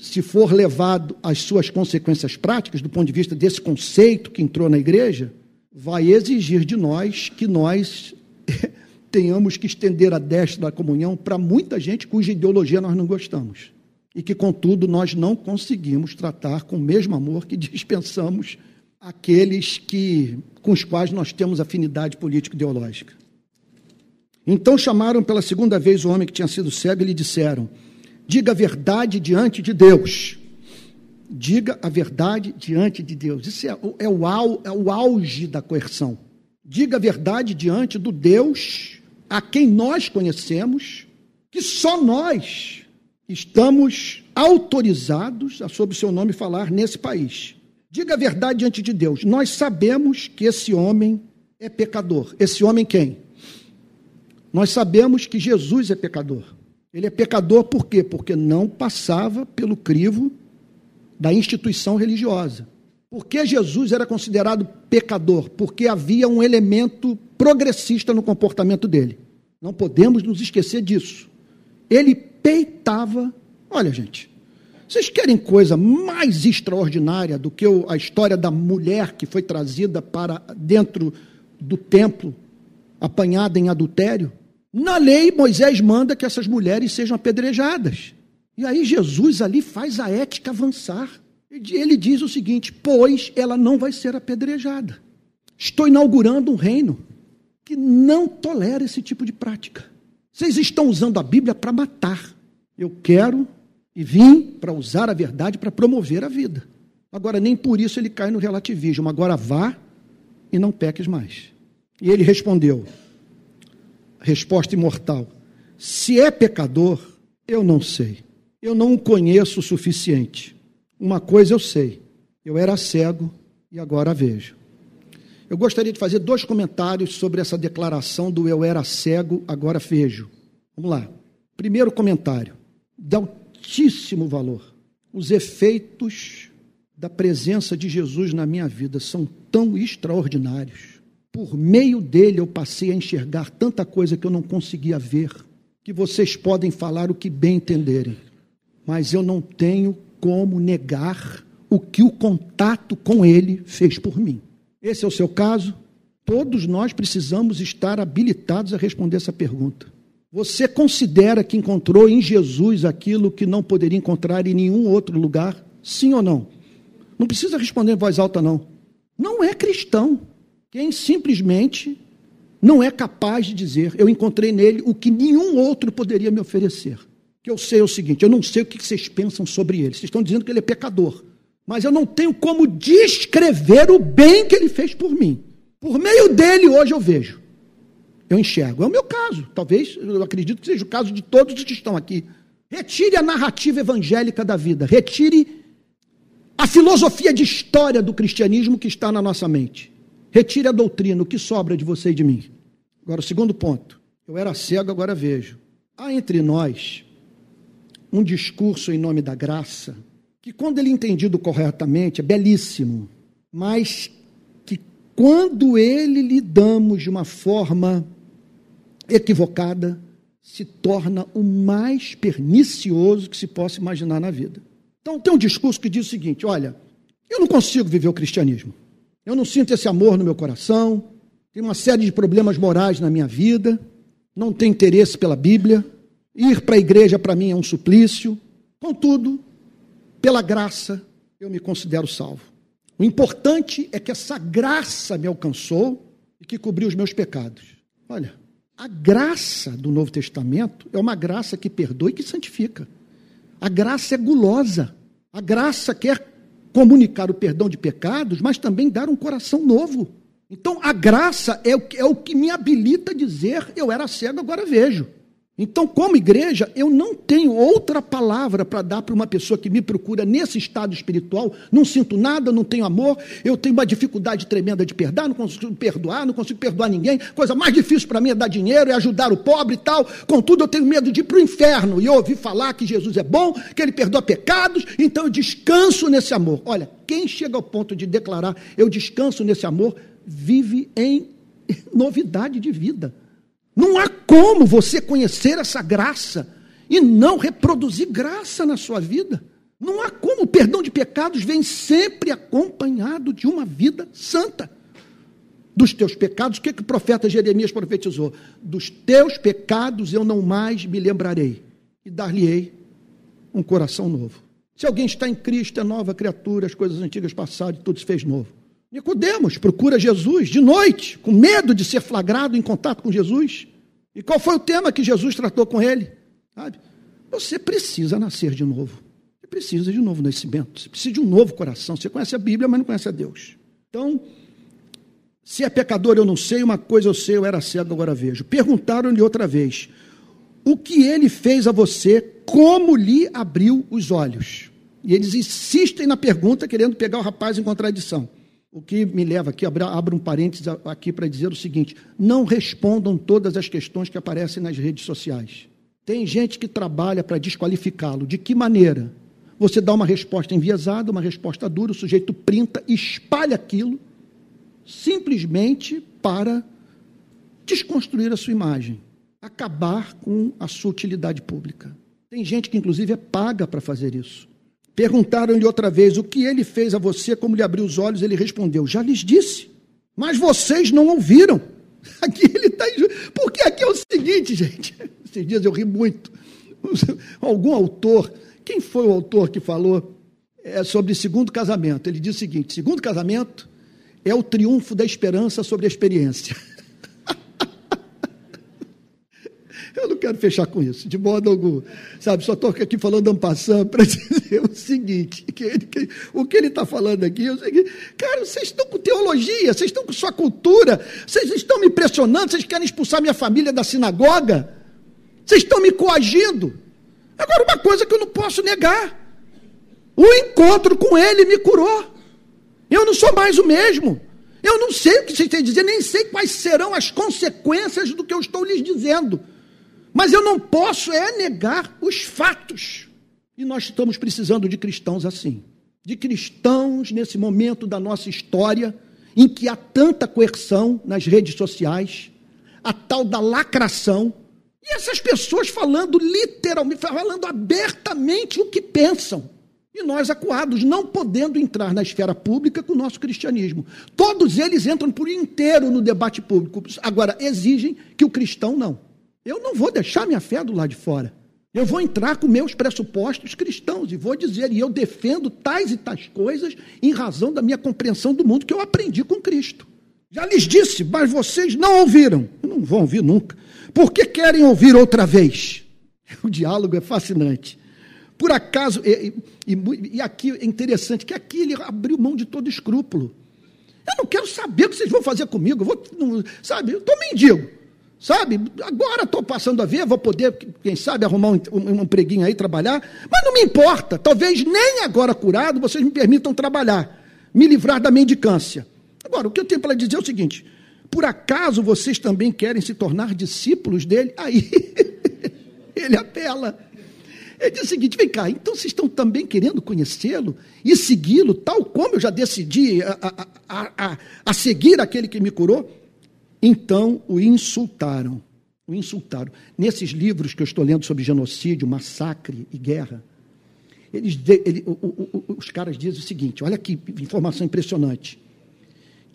se for levado às suas consequências práticas, do ponto de vista desse conceito que entrou na igreja, vai exigir de nós que nós tenhamos que estender a destra da comunhão para muita gente cuja ideologia nós não gostamos. E que, contudo, nós não conseguimos tratar com o mesmo amor que dispensamos aqueles que, com os quais nós temos afinidade político-ideológica. Então chamaram pela segunda vez o homem que tinha sido cego e lhe disseram: Diga a verdade diante de Deus. Diga a verdade diante de Deus. Isso é, é, o, é o auge da coerção. Diga a verdade diante do Deus a quem nós conhecemos, que só nós estamos autorizados a, sob o seu nome, falar nesse país. Diga a verdade diante de Deus. Nós sabemos que esse homem é pecador. Esse homem quem? Nós sabemos que Jesus é pecador. Ele é pecador por quê? Porque não passava pelo crivo da instituição religiosa. Por que Jesus era considerado pecador? Porque havia um elemento progressista no comportamento dele. Não podemos nos esquecer disso. Ele peitava. Olha, gente, vocês querem coisa mais extraordinária do que a história da mulher que foi trazida para dentro do templo, apanhada em adultério? Na lei, Moisés manda que essas mulheres sejam apedrejadas. E aí Jesus ali faz a ética avançar. Ele diz o seguinte: pois ela não vai ser apedrejada. Estou inaugurando um reino que não tolera esse tipo de prática. Vocês estão usando a Bíblia para matar. Eu quero e vim para usar a verdade para promover a vida. Agora, nem por isso ele cai no relativismo. Agora vá e não peques mais. E ele respondeu: resposta imortal. Se é pecador, eu não sei. Eu não o conheço o suficiente. Uma coisa eu sei: eu era cego e agora vejo. Eu gostaria de fazer dois comentários sobre essa declaração do eu era cego, agora vejo. Vamos lá. Primeiro comentário, de altíssimo valor. Os efeitos da presença de Jesus na minha vida são tão extraordinários por meio dele eu passei a enxergar tanta coisa que eu não conseguia ver, que vocês podem falar o que bem entenderem, mas eu não tenho como negar o que o contato com ele fez por mim. Esse é o seu caso? Todos nós precisamos estar habilitados a responder essa pergunta. Você considera que encontrou em Jesus aquilo que não poderia encontrar em nenhum outro lugar? Sim ou não? Não precisa responder em voz alta, não. Não é cristão. Quem simplesmente não é capaz de dizer, eu encontrei nele o que nenhum outro poderia me oferecer. Que eu sei o seguinte, eu não sei o que vocês pensam sobre ele. Vocês estão dizendo que ele é pecador. Mas eu não tenho como descrever o bem que ele fez por mim. Por meio dele, hoje eu vejo. Eu enxergo. É o meu caso. Talvez, eu acredito que seja o caso de todos os que estão aqui. Retire a narrativa evangélica da vida. Retire a filosofia de história do cristianismo que está na nossa mente. Retire a doutrina, o que sobra de você e de mim. Agora, o segundo ponto. Eu era cego, agora vejo. Há entre nós um discurso em nome da graça que, quando ele é entendido corretamente, é belíssimo, mas que, quando ele lidamos de uma forma equivocada, se torna o mais pernicioso que se possa imaginar na vida. Então, tem um discurso que diz o seguinte: olha, eu não consigo viver o cristianismo. Eu não sinto esse amor no meu coração, tenho uma série de problemas morais na minha vida, não tenho interesse pela Bíblia, ir para a igreja para mim é um suplício. Contudo, pela graça, eu me considero salvo. O importante é que essa graça me alcançou e que cobriu os meus pecados. Olha, a graça do Novo Testamento é uma graça que perdoa e que santifica. A graça é gulosa. A graça quer comunicar o perdão de pecados, mas também dar um coração novo. Então, a graça é o, é que me habilita a dizer: eu era cego, agora vejo. Então, como igreja, eu não tenho outra palavra para dar para uma pessoa que me procura nesse estado espiritual. Não sinto nada, não tenho amor, eu tenho uma dificuldade tremenda de perdoar, não consigo perdoar, não consigo perdoar ninguém. Coisa mais difícil para mim é dar dinheiro, é ajudar o pobre e tal. Contudo, eu tenho medo de ir para o inferno. E eu ouvi falar que Jesus é bom, que ele perdoa pecados, então eu descanso nesse amor. Olha, quem chega ao ponto de declarar eu descanso nesse amor, vive em novidade de vida. Não há como você conhecer essa graça e não reproduzir graça na sua vida. Não há como. O perdão de pecados vem sempre acompanhado de uma vida santa. Dos teus pecados, o que, que o profeta Jeremias profetizou? Dos teus pecados eu não mais me lembrarei, e dar-lhe-ei um coração novo. Se alguém está em Cristo, é nova criatura, as coisas antigas passaram e tudo se fez novo. Nicodemos procura Jesus de noite, com medo de ser flagrado em contato com Jesus. E qual foi o tema que Jesus tratou com ele? Sabe? Você precisa nascer de novo. Você precisa de um novo nascimento. Você precisa de um novo coração. Você conhece a Bíblia, mas não conhece a Deus. Então, se é pecador, eu não sei. Uma coisa eu sei, eu era cego, agora vejo. Perguntaram-lhe outra vez: O que ele fez a você? Como lhe abriu os olhos? E eles insistem na pergunta, querendo pegar o rapaz em contradição. O que me leva aqui, abro um parênteses aqui para dizer o seguinte: não respondam todas as questões que aparecem nas redes sociais. Tem gente que trabalha para desqualificá-lo. De que maneira? Você dá uma resposta enviesada, uma resposta dura, o sujeito printa, espalha aquilo, simplesmente para desconstruir a sua imagem, acabar com a sua utilidade pública. Tem gente que, inclusive, é paga para fazer isso. Perguntaram-lhe outra vez o que ele fez a você, como lhe abriu os olhos. Ele respondeu: Já lhes disse, mas vocês não ouviram. Aqui ele está. Porque aqui é o seguinte, gente. Esses dias eu ri muito. Algum autor, quem foi o autor que falou é, sobre segundo casamento? Ele diz o seguinte: segundo casamento é o triunfo da esperança sobre a experiência. Eu não quero fechar com isso, de modo algum. Sabe, só estou aqui falando passando para dizer o seguinte: que, que o que ele está falando aqui é o seguinte, cara, vocês estão com teologia, vocês estão com sua cultura, vocês estão me impressionando, vocês querem expulsar minha família da sinagoga, vocês estão me coagindo. Agora, uma coisa que eu não posso negar: o encontro com ele me curou. Eu não sou mais o mesmo. Eu não sei o que vocês têm a dizer, nem sei quais serão as consequências do que eu estou lhes dizendo. Mas eu não posso é negar os fatos. E nós estamos precisando de cristãos assim. De cristãos nesse momento da nossa história em que há tanta coerção nas redes sociais, a tal da lacração, e essas pessoas falando literalmente, falando abertamente o que pensam. E nós acuados, não podendo entrar na esfera pública com o nosso cristianismo. Todos eles entram por inteiro no debate público. Agora, exigem que o cristão não. Eu não vou deixar minha fé do lado de fora. Eu vou entrar com meus pressupostos cristãos e vou dizer, e eu defendo tais e tais coisas em razão da minha compreensão do mundo que eu aprendi com Cristo. Já lhes disse, mas vocês não ouviram. Não vão ouvir nunca. Por que querem ouvir outra vez? O diálogo é fascinante. Por acaso, e, e, e aqui é interessante que aqui ele abriu mão de todo escrúpulo. Eu não quero saber o que vocês vão fazer comigo. Eu vou, não, sabe, eu estou mendigo. Sabe? Agora estou passando a ver, vou poder, quem sabe, arrumar um, um, um empreguinho aí, trabalhar. Mas não me importa. Talvez nem agora curado vocês me permitam trabalhar, me livrar da mendicância. Agora, o que eu tenho para dizer é o seguinte: por acaso vocês também querem se tornar discípulos dele? Aí ele apela. Ele diz o seguinte: vem cá, então vocês estão também querendo conhecê-lo e segui-lo, tal como eu já decidi a, a, a, a seguir aquele que me curou? Então o insultaram. O insultaram. Nesses livros que eu estou lendo sobre genocídio, massacre e guerra, eles, ele, o, o, os caras dizem o seguinte: olha que informação impressionante.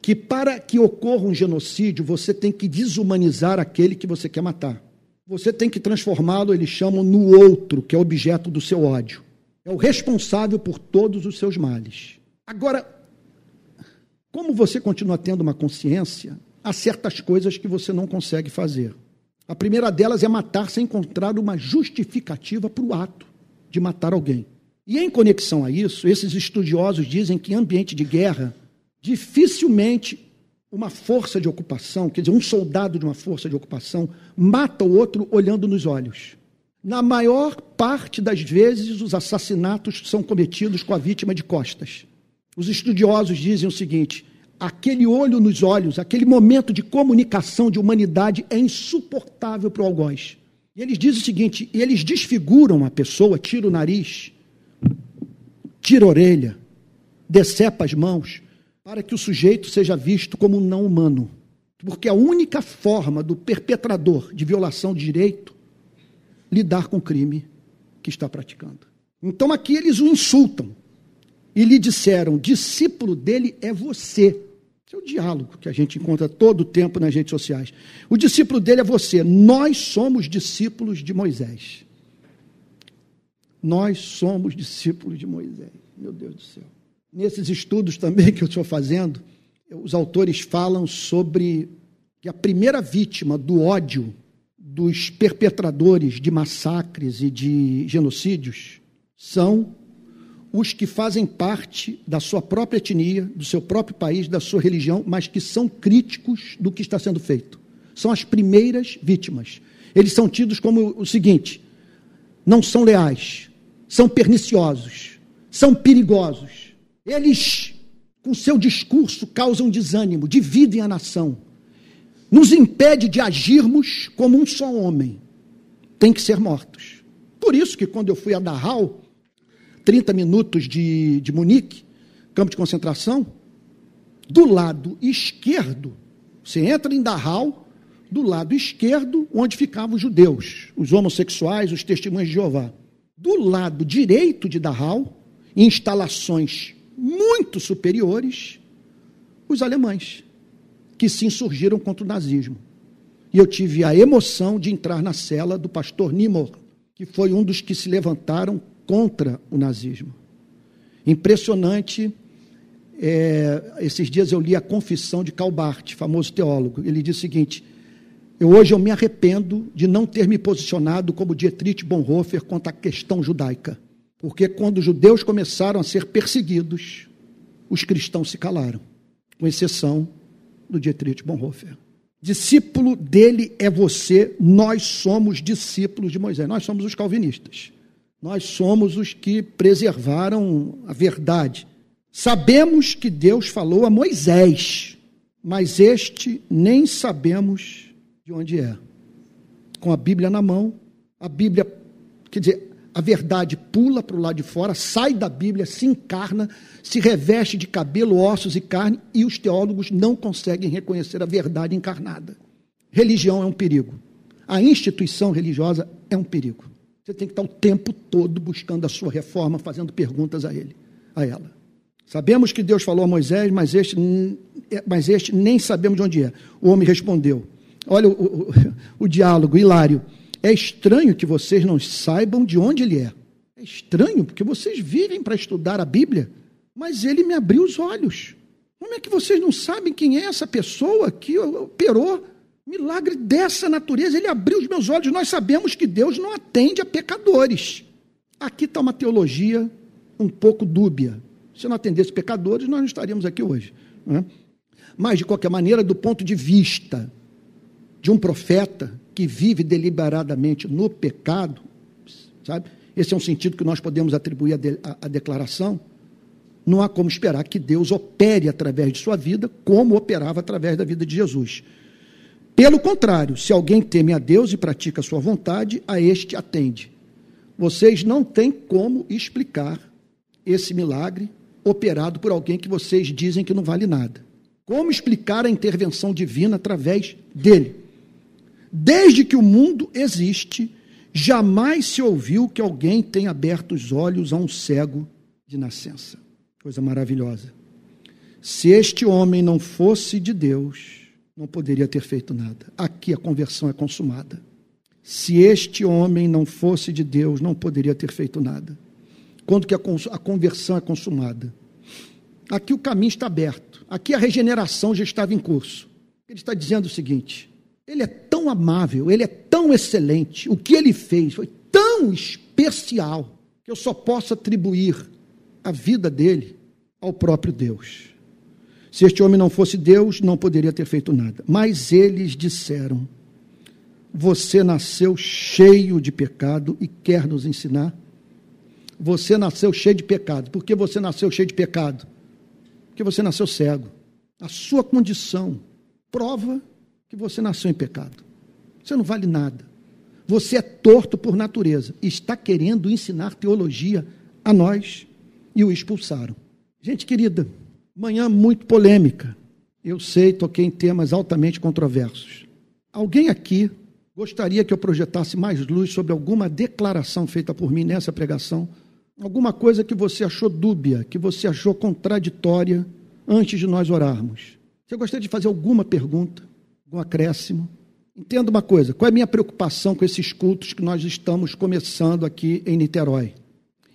Que para que ocorra um genocídio, você tem que desumanizar aquele que você quer matar. Você tem que transformá-lo, eles chamam, no outro, que é objeto do seu ódio. É o responsável por todos os seus males. Agora, como você continua tendo uma consciência, há certas coisas que você não consegue fazer. A primeira delas é matar sem encontrar uma justificativa para o ato de matar alguém. E em conexão a isso, esses estudiosos dizem que em ambiente de guerra, dificilmente uma força de ocupação, quer dizer, um soldado de uma força de ocupação, mata o outro olhando nos olhos. Na maior parte das vezes, os assassinatos são cometidos com a vítima de costas. Os estudiosos dizem o seguinte: aquele olho nos olhos, aquele momento de comunicação de humanidade é insuportável para o algoz. E eles dizem o seguinte: eles desfiguram a pessoa, tira o nariz, tira a orelha, decepa as mãos, para que o sujeito seja visto como um não humano. Porque a única forma do perpetrador de violação de direito lidar com o crime que está praticando. Então aqui eles o insultam e lhe disseram: discípulo dele é você. Esse é o diálogo que a gente encontra todo o tempo nas redes sociais. O discípulo dele é você. Nós somos discípulos de Moisés. Nós somos discípulos de Moisés. Meu Deus do céu. Nesses estudos também que eu estou fazendo, os autores falam sobre que a primeira vítima do ódio dos perpetradores de massacres e de genocídios são os que fazem parte da sua própria etnia, do seu próprio país, da sua religião, mas que são críticos do que está sendo feito. São as primeiras vítimas. Eles são tidos como o seguinte: não são leais, são perniciosos, são perigosos. Eles, com seu discurso, causam desânimo, dividem a nação, nos impede de agirmos como um só homem. Tem que ser mortos. Por isso que quando eu fui a Dachau, 30 minutos de, de Munique, campo de concentração, do lado esquerdo, você entra em Dachau, do lado esquerdo, onde ficavam os judeus, os homossexuais, os testemunhos de Jeová. Do lado direito de Dachau, instalações muito superiores, os alemães, que se insurgiram contra o nazismo. E eu tive a emoção de entrar na cela do pastor Nimor, que foi um dos que se levantaram contra o nazismo. Impressionante. É, esses dias eu li a confissão de Calbart, famoso teólogo. Ele diz o seguinte: eu, hoje eu me arrependo de não ter me posicionado como Dietrich Bonhoeffer contra a questão judaica. Porque quando os judeus começaram a ser perseguidos, os cristãos se calaram, com exceção do Dietrich Bonhoeffer. Discípulo dele é você, nós somos discípulos de Moisés, nós somos os calvinistas. Nós somos os que preservaram a verdade. Sabemos que Deus falou a Moisés, mas este nem sabemos de onde é. Com a Bíblia na mão, a Bíblia, quer dizer, a verdade pula para o lado de fora, sai da Bíblia, se encarna, se reveste de cabelo, ossos e carne, e os teólogos não conseguem reconhecer a verdade encarnada. Religião é um perigo. A instituição religiosa é um perigo. Você tem que estar o tempo todo buscando a sua reforma, fazendo perguntas a ele, a ela. Sabemos que Deus falou a Moisés, mas este, é, mas este nem sabemos de onde é. O homem respondeu. Olha o, o, o diálogo, hilário. É estranho que vocês não saibam de onde ele é. É estranho, porque vocês vivem para estudar a Bíblia, mas ele me abriu os olhos. Como é que vocês não sabem quem é essa pessoa que operou Milagre dessa natureza, ele abriu os meus olhos. Nós sabemos que Deus não atende a pecadores. Aqui está uma teologia um pouco dúbia. Se não atendesse pecadores, nós não estaríamos aqui hoje. Né? Mas, de qualquer maneira, do ponto de vista de um profeta que vive deliberadamente no pecado, sabe? Esse é um sentido que nós podemos atribuir à, de, declaração. Não há como esperar que Deus opere através de sua vida, como operava através da vida de Jesus. Pelo contrário, se alguém teme a Deus e pratica a sua vontade, a este atende. Vocês não têm como explicar esse milagre operado por alguém que vocês dizem que não vale nada. Como explicar a intervenção divina através dele? Desde que o mundo existe, jamais se ouviu que alguém tenha aberto os olhos a um cego de nascença. Coisa maravilhosa. Se este homem não fosse de Deus, não poderia ter feito nada. Aqui a conversão é consumada. Se este homem não fosse de Deus, não poderia ter feito nada. Quando que a conversão é consumada? Aqui o caminho está aberto. Aqui a regeneração já estava em curso. Ele está dizendo o seguinte: ele é tão amável, ele é tão excelente, o que ele fez foi tão especial que eu só posso atribuir a vida dele ao próprio Deus. Se este homem não fosse Deus, não poderia ter feito nada. Mas eles disseram: Você nasceu cheio de pecado e quer nos ensinar? Você nasceu cheio de pecado. Por que você nasceu cheio de pecado? Porque você nasceu cego. A sua condição prova que você nasceu em pecado. Você não vale nada. Você é torto por natureza. Está querendo ensinar teologia a nós e o expulsaram. Gente querida, Manhã muito polêmica. Eu sei, toquei em temas altamente controversos. Alguém aqui gostaria que eu projetasse mais luz sobre alguma declaração feita por mim nessa pregação? alguma coisa que você achou dúbia, que você achou contraditória antes de nós orarmos? Você gostaria de fazer alguma pergunta, algum acréscimo? Entenda uma coisa: qual é a minha preocupação com esses cultos que nós estamos começando aqui em Niterói?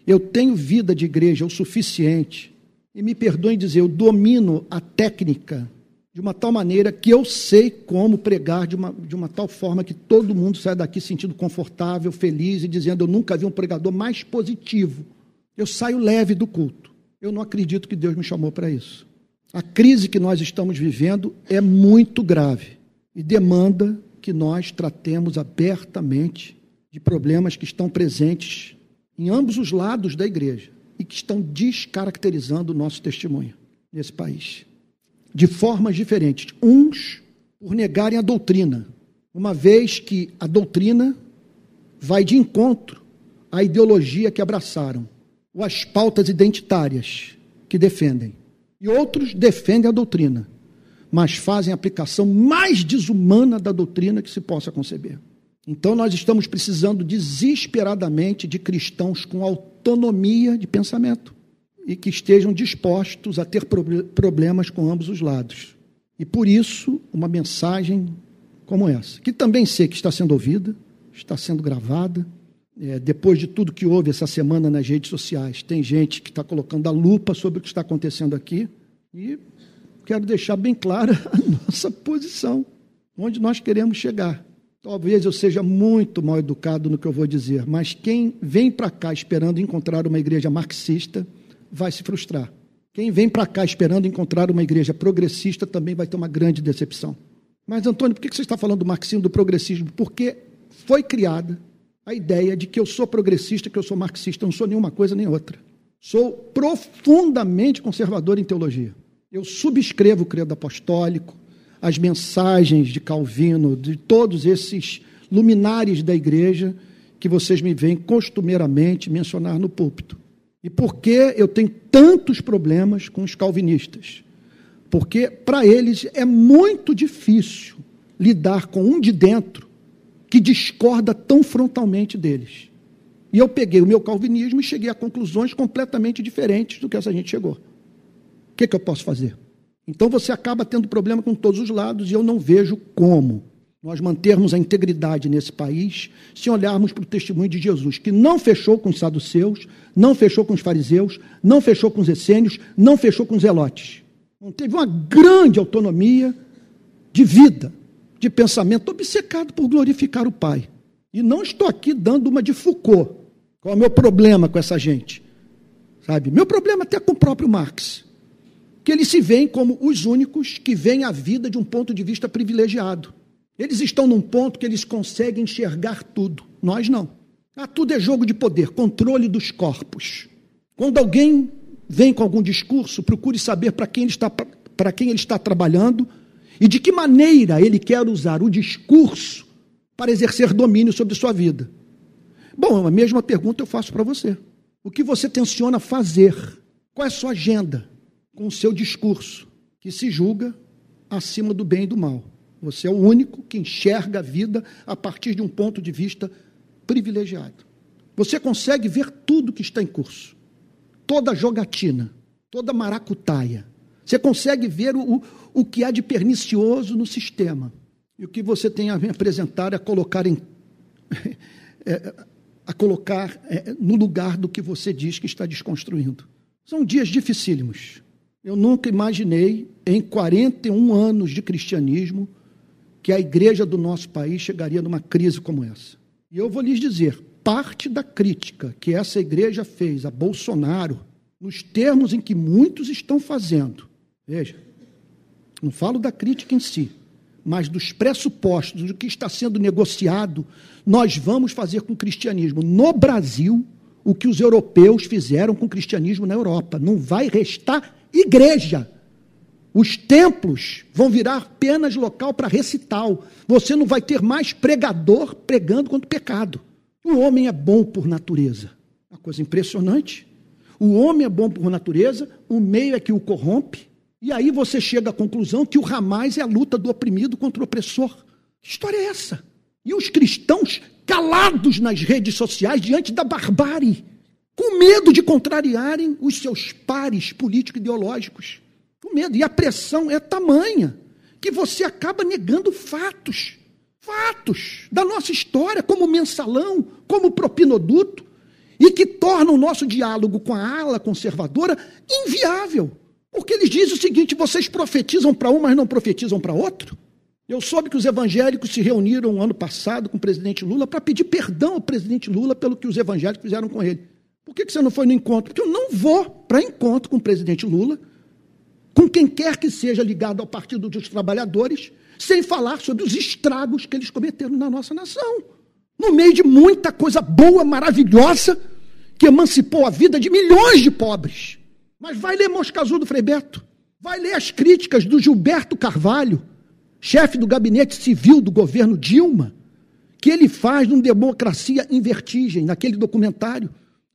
Eu tenho vida de igreja o suficiente, e me perdoem dizer, eu domino a técnica de uma tal maneira que eu sei como pregar de uma, de uma tal forma que todo mundo sai daqui sentindo confortável, feliz e dizendo: Eu nunca vi um pregador mais positivo. Eu saio leve do culto. Eu não acredito que Deus me chamou para isso. A crise que nós estamos vivendo é muito grave e demanda que nós tratemos abertamente de problemas que estão presentes em ambos os lados da igreja e que estão descaracterizando o nosso testemunho nesse país de formas diferentes. Uns por negarem a doutrina, uma vez que a doutrina vai de encontro à ideologia que abraçaram, ou às pautas identitárias que defendem. E outros defendem a doutrina, mas fazem a aplicação mais desumana da doutrina que se possa conceber. Então, nós estamos precisando desesperadamente de cristãos com autonomia de pensamento e que estejam dispostos a ter problemas com ambos os lados. E por isso, uma mensagem como essa, que também sei que está sendo ouvida, está sendo gravada. É, depois de tudo que houve essa semana nas redes sociais, tem gente que está colocando a lupa sobre o que está acontecendo aqui. E quero deixar bem clara a nossa posição, onde nós queremos chegar. Talvez eu seja muito mal educado no que eu vou dizer, mas quem vem para cá esperando encontrar uma igreja marxista, vai se frustrar. Quem vem para cá esperando encontrar uma igreja progressista também vai ter uma grande decepção. Mas, Antônio, por que você está falando do marxismo, do progressismo? Porque foi criada a ideia de que eu sou progressista, que eu sou marxista. Eu não sou nenhuma coisa nem outra. Sou profundamente conservador em teologia. Eu subscrevo o credo apostólico, as mensagens de Calvino, de todos esses luminares da igreja que vocês me veem costumeiramente mencionar no púlpito. E por que eu tenho tantos problemas com os calvinistas? Porque para eles é muito difícil lidar com um de dentro que discorda tão frontalmente deles. E eu peguei o meu calvinismo e cheguei a conclusões completamente diferentes do que essa gente chegou. O que, que eu posso fazer? Então você acaba tendo problema com todos os lados e eu não vejo como nós mantermos a integridade nesse país se olharmos para o testemunho de Jesus, que não fechou com os saduceus, não fechou com os fariseus, não fechou com os essênios, não fechou com os zelotes. Não teve uma grande autonomia de vida, de pensamento, obcecado por glorificar o Pai. E não estou aqui dando uma de Foucault. Qual é o meu problema com essa gente? Sabe? Meu problema até com o próprio Marx. Que eles se veem como os únicos que veem a vida de um ponto de vista privilegiado. Eles estão num ponto que eles conseguem enxergar tudo. Nós não. Ah, tudo é jogo de poder, controle dos corpos. Quando alguém vem com algum discurso, procure saber para quem ele está para quem ele está trabalhando e de que maneira ele quer usar o discurso para exercer domínio sobre sua vida. Bom, a mesma pergunta eu faço para você. O que você tenciona fazer? Qual é a sua agenda com seu discurso que se julga acima do bem e do mal? Você é o único que enxerga a vida a partir de um ponto de vista privilegiado. Você consegue ver tudo que está em curso, toda jogatina, toda maracutaia. Você consegue ver o, o, que há de pernicioso no sistema. E o que você tem a apresentar é colocar em. É, a colocar é, no lugar do que você diz que está desconstruindo. São dias dificílimos. Eu nunca imaginei, em 41 anos de cristianismo, que a igreja do nosso país chegaria numa crise como essa. E eu vou lhes dizer: parte da crítica que essa igreja fez a Bolsonaro, nos termos em que muitos estão fazendo, veja, não falo da crítica em si, mas dos pressupostos do que está sendo negociado, nós vamos fazer com o cristianismo no Brasil o que os europeus fizeram com o cristianismo na Europa. Não vai restar igreja. Os templos vão virar apenas local para recital. Você não vai ter mais pregador pregando quanto pecado. O homem é bom por natureza. Uma coisa impressionante. O homem é bom por natureza, o meio é que o corrompe. E aí você chega à conclusão que o ramais é a luta do oprimido contra o opressor. Que história é essa? E os cristãos calados nas redes sociais diante da barbárie com medo de contrariarem os seus pares político-ideológicos. Com medo. E a pressão é tamanha que você acaba negando fatos. Fatos da nossa história, como mensalão, como propinoduto, e que tornam o nosso diálogo com a ala conservadora inviável. Porque eles dizem o seguinte: vocês profetizam para um, mas não profetizam para outro. Eu soube que os evangélicos se reuniram ano passado com o presidente Lula para pedir perdão ao presidente Lula pelo que os evangélicos fizeram com ele. Por que você não foi no encontro? Porque eu não vou para encontro com o presidente Lula, com quem quer que seja ligado ao Partido dos Trabalhadores, sem falar sobre os estragos que eles cometeram na nossa nação. No meio de muita coisa boa, maravilhosa, que emancipou a vida de milhões de pobres. Mas vai ler Moscazu do Frei Beto, vai ler as críticas do Gilberto Carvalho, chefe do gabinete civil do governo Dilma, que ele faz num Democracia em Vertigem, naquele documentário.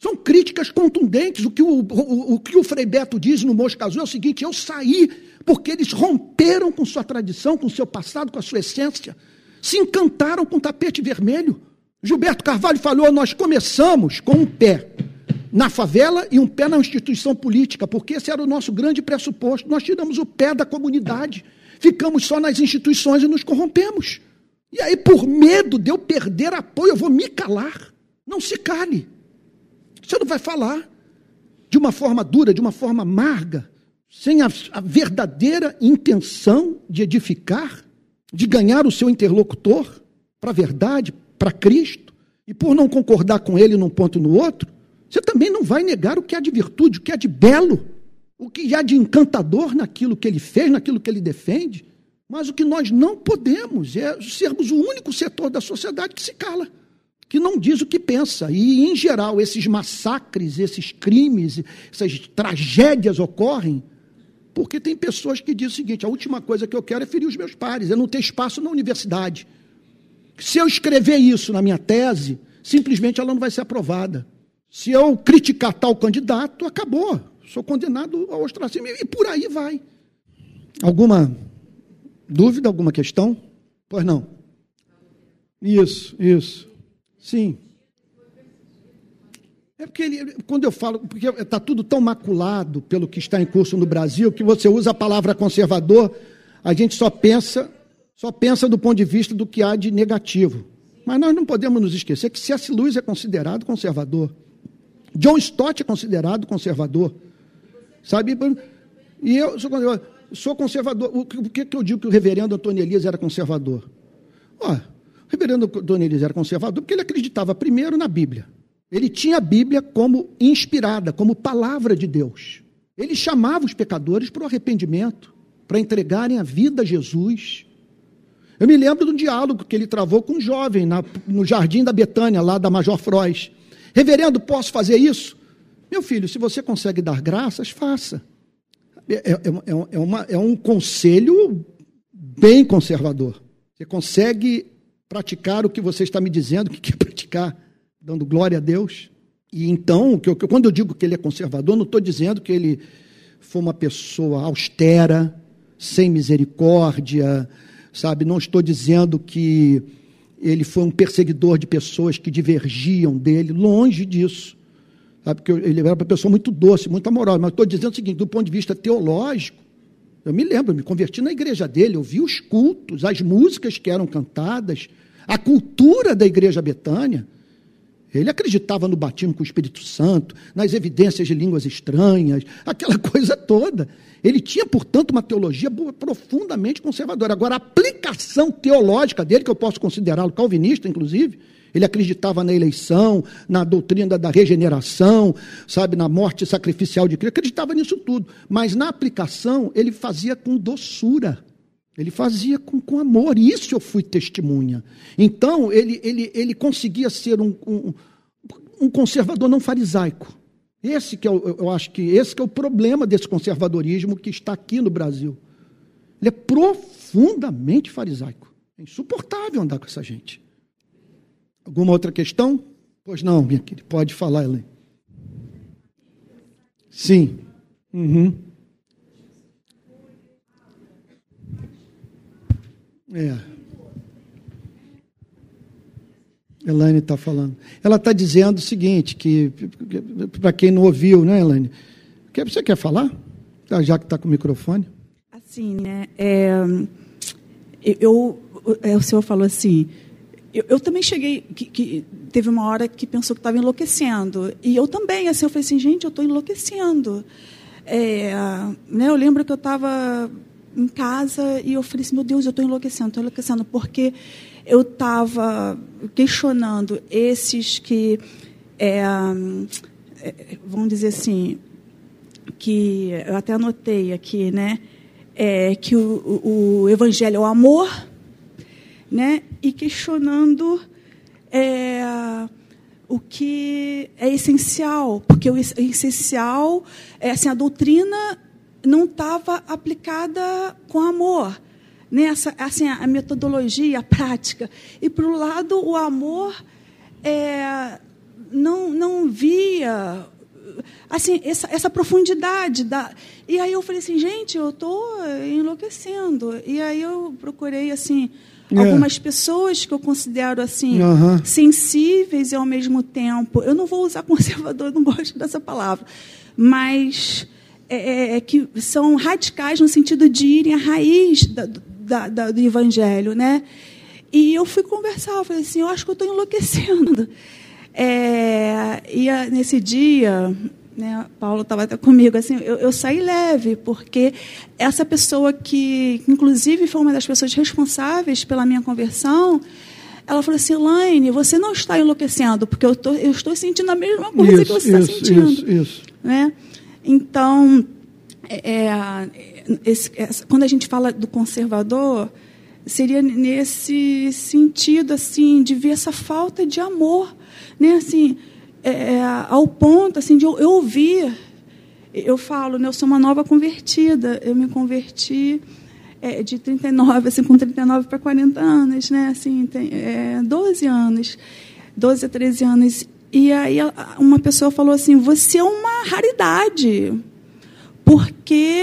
São críticas contundentes. O que o, o, o, que o Frei Beto diz no Moscazu é o seguinte: eu saí porque eles romperam com sua tradição, com seu passado, com a sua essência, se encantaram com o tapete vermelho. Gilberto Carvalho falou: nós começamos com um pé na favela e um pé na instituição política, porque esse era o nosso grande pressuposto. Nós tiramos o pé da comunidade, ficamos só nas instituições e nos corrompemos. E aí, por medo de eu perder apoio, eu vou me calar. Não se cale. Você não vai falar de uma forma dura, de uma forma amarga, sem a, a verdadeira intenção de edificar, de ganhar o seu interlocutor para a verdade, para Cristo, e por não concordar com ele num ponto e no outro, você também não vai negar o que há de virtude, o que há de belo, o que há de encantador naquilo que ele fez, naquilo que ele defende. Mas o que nós não podemos é sermos o único setor da sociedade que se cala, que não diz o que pensa. E, em geral, esses massacres, esses crimes, essas tragédias ocorrem porque tem pessoas que dizem o seguinte: a última coisa que eu quero é ferir os meus pares, é não ter espaço na universidade. Se eu escrever isso na minha tese, simplesmente ela não vai ser aprovada. Se eu criticar tal candidato, acabou. Sou condenado ao ostracismo. E por aí vai. Alguma dúvida, alguma questão? Pois não. Isso, isso. Sim. É porque ele, quando eu falo, porque está tudo tão maculado pelo que está em curso no Brasil, que você usa a palavra conservador, a gente só pensa, só pensa do ponto de vista do que há de negativo. Mas nós não podemos nos esquecer que C.S. Lewis é considerado conservador. John Stott é considerado conservador. Sabe? E eu sou conservador. Sou conservador. O que, que eu digo que o reverendo Antônio Elias era conservador? Ó, o reverendo Elias era conservador porque ele acreditava primeiro na Bíblia. Ele tinha a Bíblia como inspirada, como palavra de Deus. Ele chamava os pecadores para o arrependimento, para entregarem a vida a Jesus. Eu me lembro do diálogo que ele travou com um jovem na, no jardim da Betânia, lá da Major Frois. Reverendo, posso fazer isso? Meu filho, se você consegue dar graças, faça. É, é, é, é, uma, é um conselho bem conservador. Você consegue praticar o que você está me dizendo que quer praticar, dando glória a Deus. E então, quando eu digo que ele é conservador, não estou dizendo que ele foi uma pessoa austera, sem misericórdia, sabe? Não estou dizendo que ele foi um perseguidor de pessoas que divergiam dele, longe disso. Sabe? Porque ele era uma pessoa muito doce, muito amorosa. Mas estou dizendo o seguinte: do ponto de vista teológico, eu me lembro, eu me converti na igreja dele, eu vi os cultos, as músicas que eram cantadas, a cultura da igreja Betânia. Ele acreditava no batismo com o Espírito Santo, nas evidências de línguas estranhas, aquela coisa toda. Ele tinha, portanto, uma teologia profundamente conservadora. Agora, a aplicação teológica dele, que eu posso considerá-lo calvinista, inclusive, ele acreditava na eleição, na doutrina da regeneração, sabe, na morte sacrificial de Cristo, acreditava nisso tudo. Mas na aplicação, ele fazia com doçura. Ele fazia com, com amor, e isso eu fui testemunha. Então, ele, ele, ele conseguia ser um, um, um conservador não farisaico. Esse que é o, eu acho que esse que é o problema desse conservadorismo que está aqui no Brasil. Ele é profundamente farisaico. É insuportável andar com essa gente. Alguma outra questão? Pois não, minha querida. Pode falar, Helene. Sim. Uhum. É. Elaine está falando. Ela está dizendo o seguinte, que para quem não ouviu, né, Elaine? Você quer falar? Já que está com o microfone. Assim, né? É, eu, é, o senhor falou assim. Eu, eu também cheguei, que, que, teve uma hora que pensou que estava enlouquecendo. E eu também, assim, eu falei assim, gente, eu estou enlouquecendo. É, né, eu lembro que eu estava em casa e eu falei assim, meu Deus, eu estou enlouquecendo, estou enlouquecendo, porque eu estava questionando esses que, é, é, vamos dizer assim, que eu até anotei aqui, né, é, que o, o, Evangelho é o amor, né, e questionando é, o que é essencial, porque o essencial é assim, a doutrina não estava aplicada com amor nessa assim a metodologia, a prática. E para o lado o amor é, não não via assim essa, essa profundidade da e aí eu falei assim gente eu estou enlouquecendo e aí eu procurei assim é. algumas pessoas que eu considero assim uhum. sensíveis e ao mesmo tempo eu não vou usar conservador não gosto dessa palavra mas é, é, é que são radicais no sentido de irem à raiz da, da, da, do Evangelho, né? E eu fui conversar, eu falei assim, eu acho que eu estou enlouquecendo. É, e a, nesse dia, né, Paulo estava até comigo, assim, eu, eu, saí leve, porque essa pessoa que, inclusive, foi uma das pessoas responsáveis pela minha conversão, ela falou assim, Laine, você não está enlouquecendo, porque eu, tô, eu estou sentindo a mesma coisa isso, que você isso, está sentindo. Isso, isso. Né? Então, é, esse, quando a gente fala do conservador, seria nesse sentido assim de ver essa falta de amor, né? Assim, é, é, ao ponto assim de eu, eu ouvir, eu falo, né, eu sou uma nova convertida, eu me converti é, de 39, assim, com 39 para 40 anos, né? Assim, tem é, 12 anos, 12 a 13 anos. E aí uma pessoa falou assim: "Você é uma raridade" porque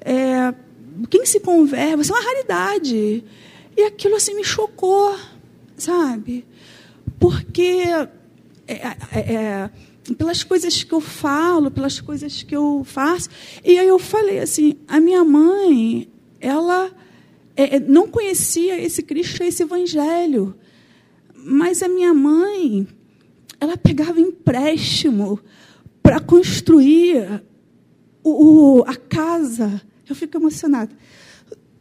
é, quem se converte, você é uma raridade. E aquilo assim me chocou, sabe? Porque é, é, é, pelas coisas que eu falo, pelas coisas que eu faço. E aí eu falei assim, a minha mãe, ela é, é, não conhecia esse Cristo, esse Evangelho. Mas a minha mãe, ela pegava empréstimo para construir o, a casa, eu fico emocionada,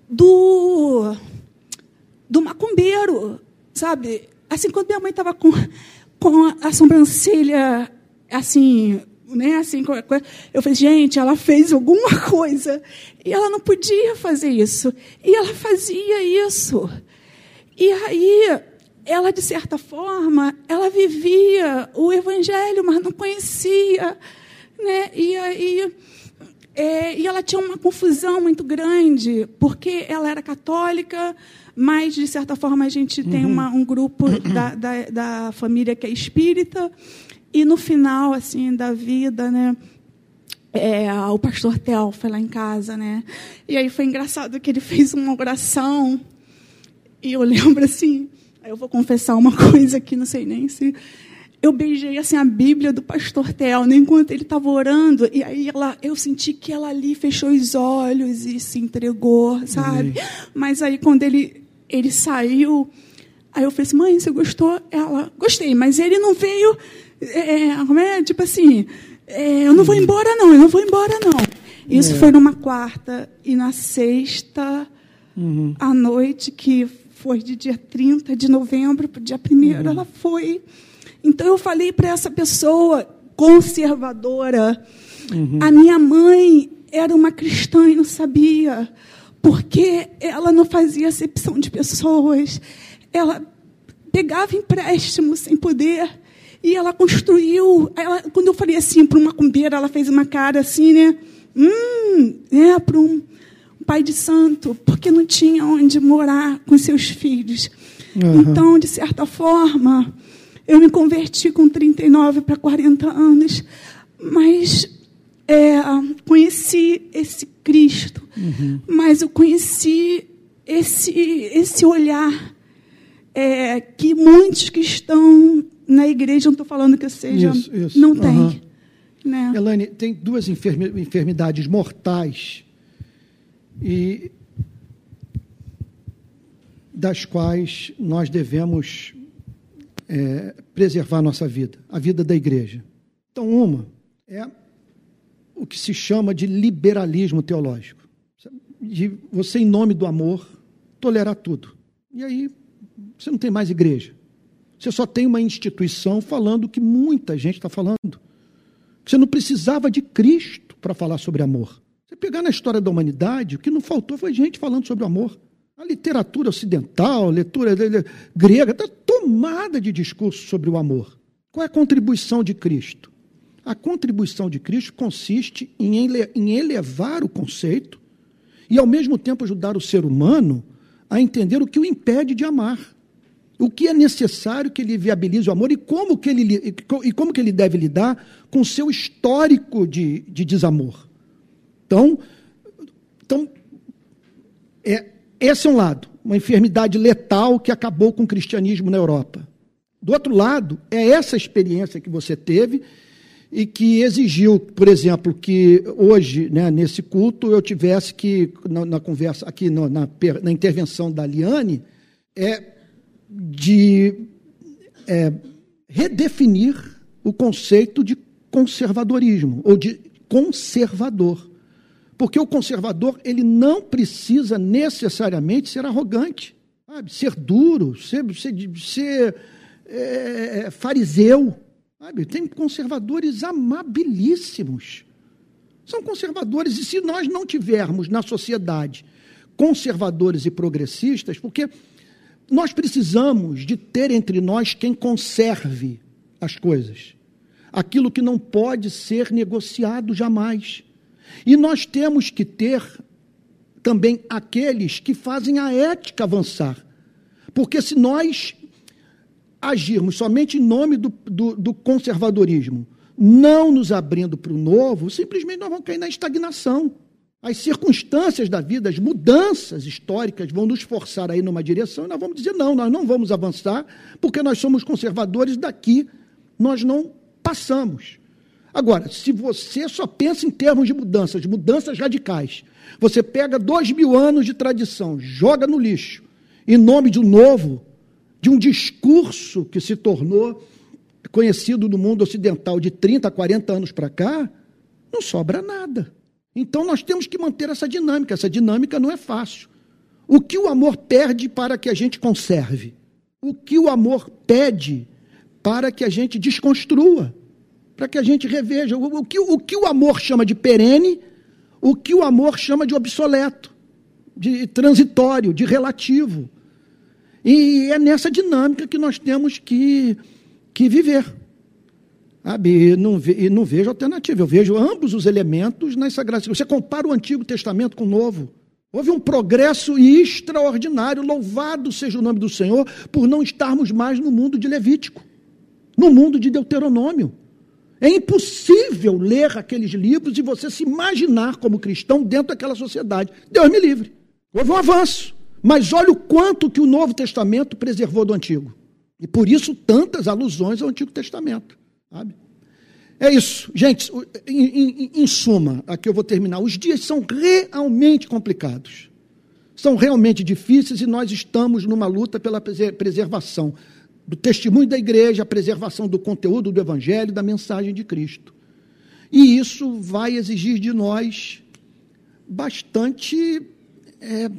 do, do macumbeiro, sabe? Assim, quando minha mãe estava com, com a sobrancelha, assim, né, assim, eu falei, gente, ela fez alguma coisa e ela não podia fazer isso. E ela fazia isso. E aí, ela, de certa forma, ela vivia o evangelho, mas não conhecia. Né? E aí é, e ela tinha uma confusão muito grande, porque ela era católica, mas, de certa forma, a gente uhum. tem uma, um grupo da, da, da, família que é espírita, e no final assim da vida, né, é, o pastor Tel foi lá em casa, né, e aí foi engraçado que ele fez uma oração, e eu lembro assim, eu vou confessar uma coisa aqui, não sei nem se eu beijei assim a Bíblia do pastor Tel, enquanto ele estava orando, e aí ela, eu senti que ela ali fechou os olhos e se entregou, sabe? Uhum. Mas aí quando ele ele saiu, aí eu falei assim, mãe, você gostou? Ela, gostei, mas ele não veio, é, é, tipo assim, é, eu não vou embora não, eu não vou embora não. Isso é. foi numa quarta e na sexta uhum. à noite, que foi de dia 30 de novembro para o dia 1 uhum. ela foi então eu falei para essa pessoa conservadora, uhum. a minha mãe era uma cristã e não sabia, porque ela não fazia acepção de pessoas, ela pegava empréstimo sem poder e ela construiu. Ela, quando eu falei assim para uma cumbeira, ela fez uma cara assim, né? Hum, é para um pai de santo, porque não tinha onde morar com seus filhos. Uhum. Então, de certa forma, eu me converti com 39 para 40 anos, mas é, conheci esse Cristo, uhum. mas eu conheci esse, esse olhar é, que muitos que estão na igreja, não estou falando que seja, isso, isso. não tem. Uhum. Né? Elaine, tem duas enfermidades mortais e das quais nós devemos é, preservar nossa vida, a vida da igreja. Então, uma é o que se chama de liberalismo teológico. De você, em nome do amor, tolerar tudo. E aí, você não tem mais igreja. Você só tem uma instituição falando o que muita gente está falando. Você não precisava de Cristo para falar sobre amor. Você pegar na história da humanidade, o que não faltou foi gente falando sobre o amor. A literatura ocidental, a leitura grega, está tomada de discurso sobre o amor. Qual é a contribuição de Cristo? A contribuição de Cristo consiste em elevar o conceito e, ao mesmo tempo, ajudar o ser humano a entender o que o impede de amar. O que é necessário que ele viabilize o amor e como que ele, e como que ele deve lidar com o seu histórico de, de desamor. Então, então é, esse é um lado, uma enfermidade letal que acabou com o cristianismo na Europa. Do outro lado, é essa experiência que você teve e que exigiu, por exemplo, que hoje, né, nesse culto, eu tivesse que, na, na conversa, aqui no, na, na, intervenção da Liane, é de é, redefinir o conceito de conservadorismo, ou de conservador. Porque o conservador ele não precisa necessariamente ser arrogante, sabe? ser duro, ser, ser, ser é, fariseu. Sabe? Tem conservadores amabilíssimos. São conservadores, e se nós não tivermos na sociedade conservadores e progressistas, porque nós precisamos de ter entre nós quem conserve as coisas, aquilo que não pode ser negociado jamais. E nós temos que ter também aqueles que fazem a ética avançar. Porque se nós agirmos somente em nome do, do, do conservadorismo, não nos abrindo para o novo, simplesmente nós vamos cair na estagnação. As circunstâncias da vida, as mudanças históricas vão nos forçar a ir numa direção e nós vamos dizer: não, nós não vamos avançar, porque nós somos conservadores, daqui nós não passamos. Agora, se você só pensa em termos de mudanças, mudanças radicais, você pega dois mil anos de tradição, joga no lixo, em nome de um novo, de um discurso que se tornou conhecido no mundo ocidental de 30, 40 anos para cá, não sobra nada. Então nós temos que manter essa dinâmica. Essa dinâmica não é fácil. O que o amor perde para que a gente conserve? O que o amor pede para que a gente desconstrua? Para que a gente reveja o, o, que, o que o amor chama de perene, o que o amor chama de obsoleto, de transitório, de relativo. E é nessa dinâmica que nós temos que, que viver. Sabe? E não, ve, e não vejo alternativa. Eu vejo ambos os elementos nas Sagradas Você compara o Antigo Testamento com o Novo. Houve um progresso extraordinário. Louvado seja o nome do Senhor por não estarmos mais no mundo de Levítico, no mundo de Deuteronômio. É impossível ler aqueles livros e você se imaginar como cristão dentro daquela sociedade. Deus me livre. Houve um avanço. Mas olha o quanto que o Novo Testamento preservou do Antigo. E por isso tantas alusões ao Antigo Testamento. Sabe? É isso. Gente, em, em, em suma, aqui eu vou terminar. Os dias são realmente complicados. São realmente difíceis e nós estamos numa luta pela preservação do testemunho da igreja, a preservação do conteúdo do evangelho, da mensagem de Cristo. E isso vai exigir de nós bastante é,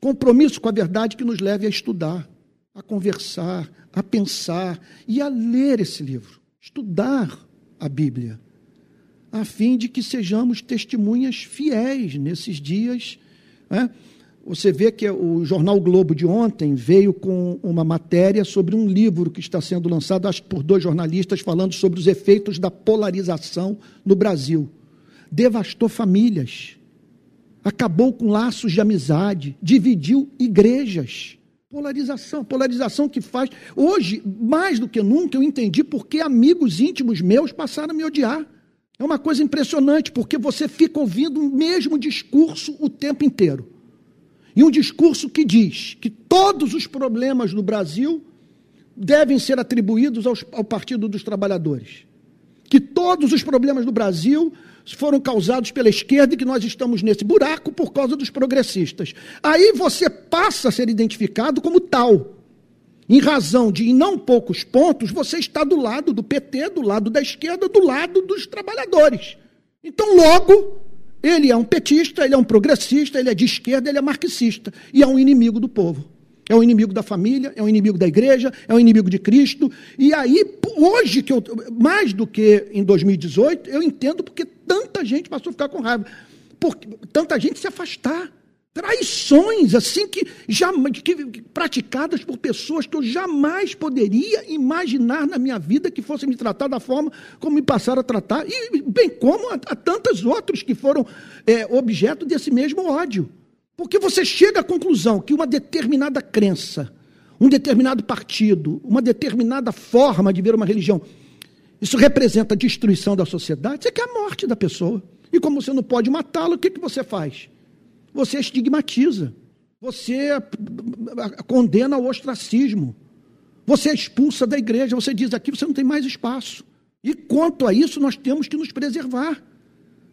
compromisso com a verdade que nos leve a estudar, a conversar, a pensar e a ler esse livro, estudar a Bíblia, a fim de que sejamos testemunhas fiéis nesses dias. Né? Você vê que o jornal Globo de ontem veio com uma matéria sobre um livro que está sendo lançado, acho que por dois jornalistas, falando sobre os efeitos da polarização no Brasil. Devastou famílias, acabou com laços de amizade, dividiu igrejas. Polarização, polarização que faz. Hoje, mais do que nunca, eu entendi porque amigos íntimos meus passaram a me odiar. É uma coisa impressionante, porque você fica ouvindo o mesmo discurso o tempo inteiro. E um discurso que diz que todos os problemas do Brasil devem ser atribuídos aos, ao Partido dos Trabalhadores. Que todos os problemas do Brasil foram causados pela esquerda e que nós estamos nesse buraco por causa dos progressistas. Aí você passa a ser identificado como tal. Em razão de, em não poucos pontos, você está do lado do PT, do lado da esquerda, do lado dos trabalhadores. Então, logo, ele é um petista, ele é um progressista, ele é de esquerda, ele é marxista e é um inimigo do povo. É um inimigo da família, é um inimigo da igreja, é um inimigo de Cristo. E aí, hoje, que eu, mais do que em 2018, eu entendo porque tanta gente passou a ficar com raiva. Porque tanta gente se afastar. Traições, assim, que, já, que, praticadas por pessoas que eu jamais poderia imaginar na minha vida que fossem me tratar da forma como me passaram a tratar, e bem como a, a tantos outros que foram é, objeto desse mesmo ódio. Porque você chega à conclusão que uma determinada crença, um determinado partido, uma determinada forma de ver uma religião, isso representa a destruição da sociedade, você quer a morte da pessoa. E como você não pode matá-lo, o que, que você faz? Você estigmatiza. Você condena ao ostracismo. Você expulsa da igreja. Você diz aqui você não tem mais espaço. E quanto a isso, nós temos que nos preservar.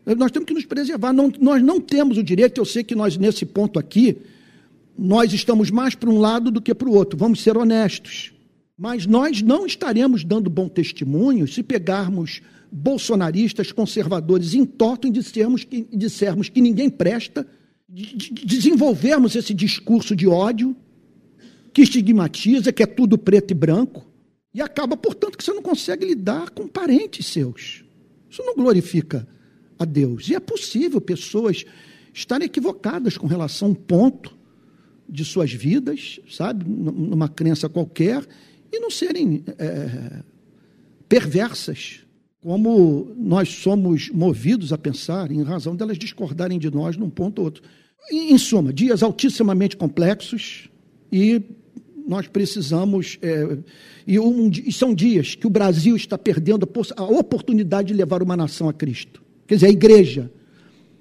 Nós temos que nos preservar. Não, nós não temos o direito, eu sei que nós, nesse ponto aqui, nós estamos mais para um lado do que para o outro. Vamos ser honestos. Mas nós não estaremos dando bom testemunho se pegarmos bolsonaristas, conservadores em torto e dissermos que, dissermos que ninguém presta de desenvolvermos esse discurso de ódio que estigmatiza, que é tudo preto e branco, e acaba, portanto, que você não consegue lidar com parentes seus. Isso não glorifica a Deus. E é possível pessoas estarem equivocadas com relação a um ponto de suas vidas, sabe, numa crença qualquer, e não serem é, perversas, como nós somos movidos a pensar, em razão delas discordarem de nós num ponto ou outro. Em suma, dias altissimamente complexos e nós precisamos. É, e, um, e, são dias que o Brasil está perdendo a, a, oportunidade de levar uma nação a Cristo. Quer dizer, a igreja.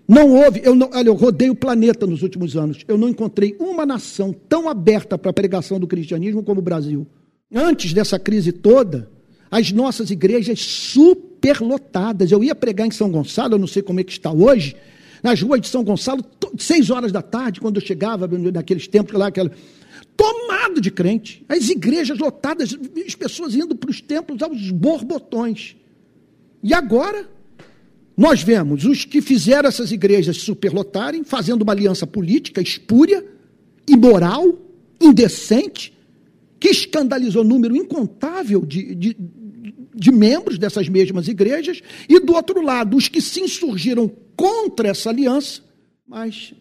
Não houve. Eu não, olha, eu rodei o planeta nos últimos anos. Eu não encontrei uma nação tão aberta para a pregação do cristianismo como o Brasil. Antes dessa crise toda, as nossas igrejas superlotadas. Eu ia pregar em São Gonçalo, eu não sei como é que está hoje, nas ruas de São Gonçalo, seis horas da tarde, quando eu chegava naqueles tempos lá, aquela, tomado de crente, as igrejas lotadas, as pessoas indo para os templos aos borbotões. E agora, nós vemos os que fizeram essas igrejas superlotarem, fazendo uma aliança política espúria, imoral, indecente, que escandalizou número incontável de, de, de membros dessas mesmas igrejas, e do outro lado, os que se insurgiram contra essa aliança, mas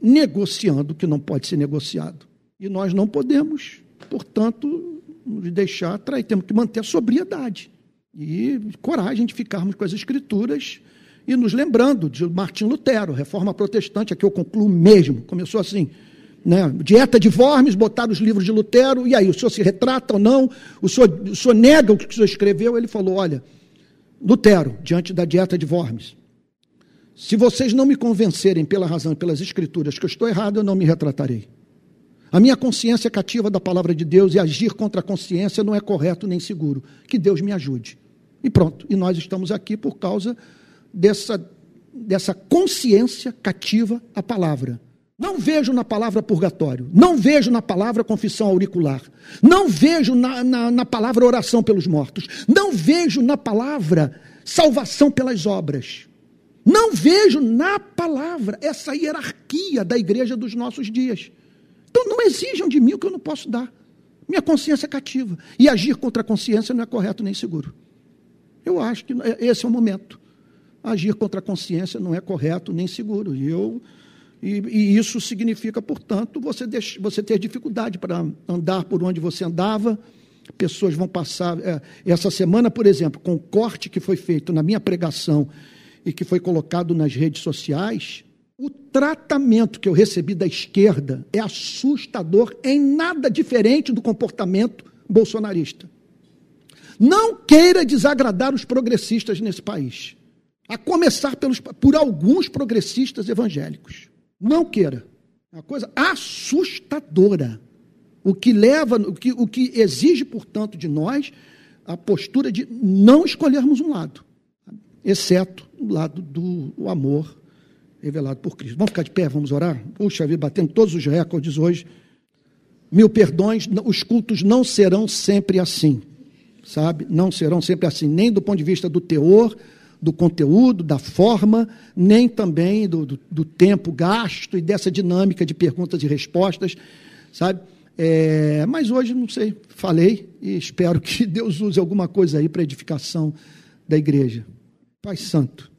negociando o que não pode ser negociado. E nós não podemos, portanto, nos deixar atrair, temos que manter a sobriedade e coragem de ficarmos com as escrituras e nos lembrando de Martim Lutero, reforma protestante, aqui eu concluo mesmo, começou assim, né? Dieta de Worms, botaram os livros de Lutero, e aí, o senhor se retrata ou não? O senhor, o senhor nega o que o senhor escreveu? Ele falou: olha, Lutero, diante da dieta de Worms, se vocês não me convencerem pela razão e pelas escrituras que eu estou errado, eu não me retratarei. A minha consciência é cativa da palavra de Deus e agir contra a consciência não é correto nem seguro. Que Deus me ajude. E pronto. E nós estamos aqui por causa dessa, dessa consciência cativa à palavra. Não vejo na palavra purgatório, não vejo na palavra confissão auricular, não vejo na, na, na, palavra oração pelos mortos, não vejo na palavra salvação pelas obras, não vejo na palavra essa hierarquia da igreja dos nossos dias. Então não exijam de mim o que eu não posso dar. Minha consciência é cativa. E agir contra a consciência não é correto nem seguro. Eu acho que esse é o momento. Agir contra a consciência não é correto nem seguro. E eu e, e isso significa, portanto, você, deix, você ter dificuldade para andar por onde você andava. Pessoas vão passar. É, essa semana, por exemplo, com o corte que foi feito na minha pregação e que foi colocado nas redes sociais, o tratamento que eu recebi da esquerda é assustador, em nada diferente do comportamento bolsonarista. Não queira desagradar os progressistas nesse país, a começar pelos, por alguns progressistas evangélicos. Não queira. É uma coisa assustadora O que leva, o que, o que exige, portanto, de nós a postura de não escolhermos um lado, exceto o lado do amor revelado por Cristo. Vamos ficar de pé, vamos orar? Puxa vida, batendo todos os recordes hoje. Mil perdões, os cultos não serão sempre assim, sabe? Não serão sempre assim, nem do ponto de vista do teor, do conteúdo, da forma, nem também do, do, do tempo gasto e dessa dinâmica de perguntas e respostas, sabe? É, mas hoje, não sei, falei e espero que Deus use alguma coisa aí para edificação da igreja. Pai Santo,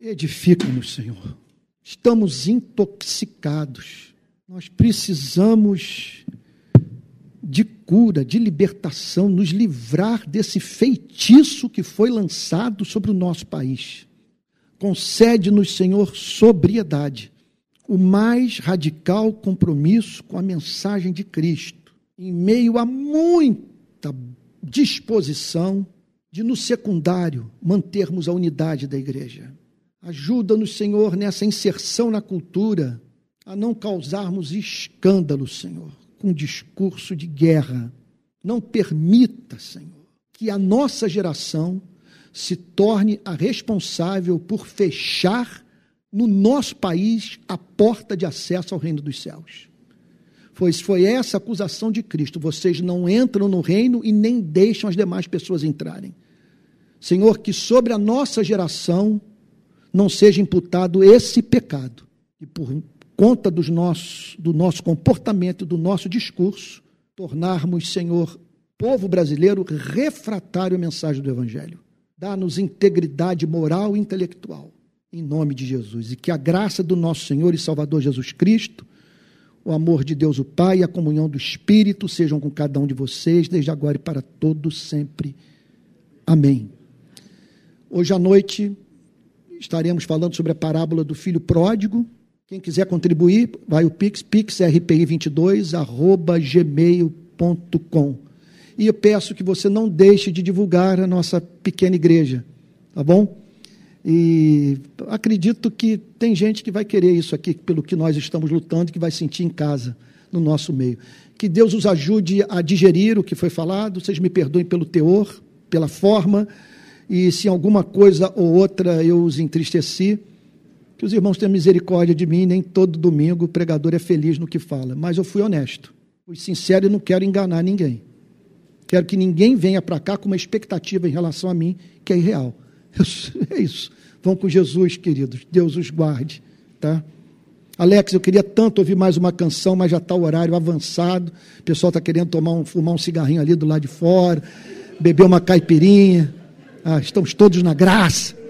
edifica-nos, Senhor. Estamos intoxicados. Nós precisamos de cura, de libertação, nos livrar desse feitiço que foi lançado sobre o nosso país. Concede-nos, Senhor, sobriedade o mais radical compromisso com a mensagem de Cristo, em meio a muita disposição de, no secundário, mantermos a unidade da igreja. Ajuda-nos, Senhor, nessa inserção na cultura, a não causarmos escândalo, Senhor, com discurso de guerra. Não permita, Senhor, que a nossa geração se torne a responsável por fechar no nosso país a porta de acesso ao reino dos céus. Pois foi essa acusação de Cristo: vocês não entram no reino e nem deixam as demais pessoas entrarem. Senhor, que sobre a nossa geração não seja imputado esse pecado, e por conta dos nossos, do nosso comportamento, do nosso discurso, tornarmos, Senhor, povo brasileiro refratário à mensagem do Evangelho. Dá-nos integridade moral e intelectual em nome de Jesus. E que a graça do nosso Senhor e Salvador Jesus Cristo, o amor de Deus o Pai e a comunhão do Espírito sejam com cada um de vocês, desde agora e para todos sempre. Amém. Hoje à noite estaremos falando sobre a parábola do filho pródigo. Quem quiser contribuir, vai o Pix, pixrpi22, arroba gmail.com. E eu peço que você não deixe de divulgar a nossa pequena igreja, tá bom? E acredito que tem gente que vai querer isso aqui, pelo que nós estamos lutando, que vai sentir em casa, no nosso meio. Que Deus os ajude a digerir o que foi falado, vocês me perdoem pelo teor, pela forma, e se alguma coisa ou outra eu os entristeci, que os irmãos tenham misericórdia de mim, nem todo domingo o pregador é feliz no que fala, mas eu fui honesto, fui sincero e não quero enganar ninguém. Quero que ninguém venha para cá com uma expectativa em relação a mim que é irreal. É isso. Vão com Jesus, queridos. Deus os guarde. Tá? Alex, eu queria tanto ouvir mais uma canção, mas já está o horário avançado. O pessoal está querendo tomar um, fumar um cigarrinho ali do lado de fora, beber uma caipirinha. Ah, estamos todos na graça.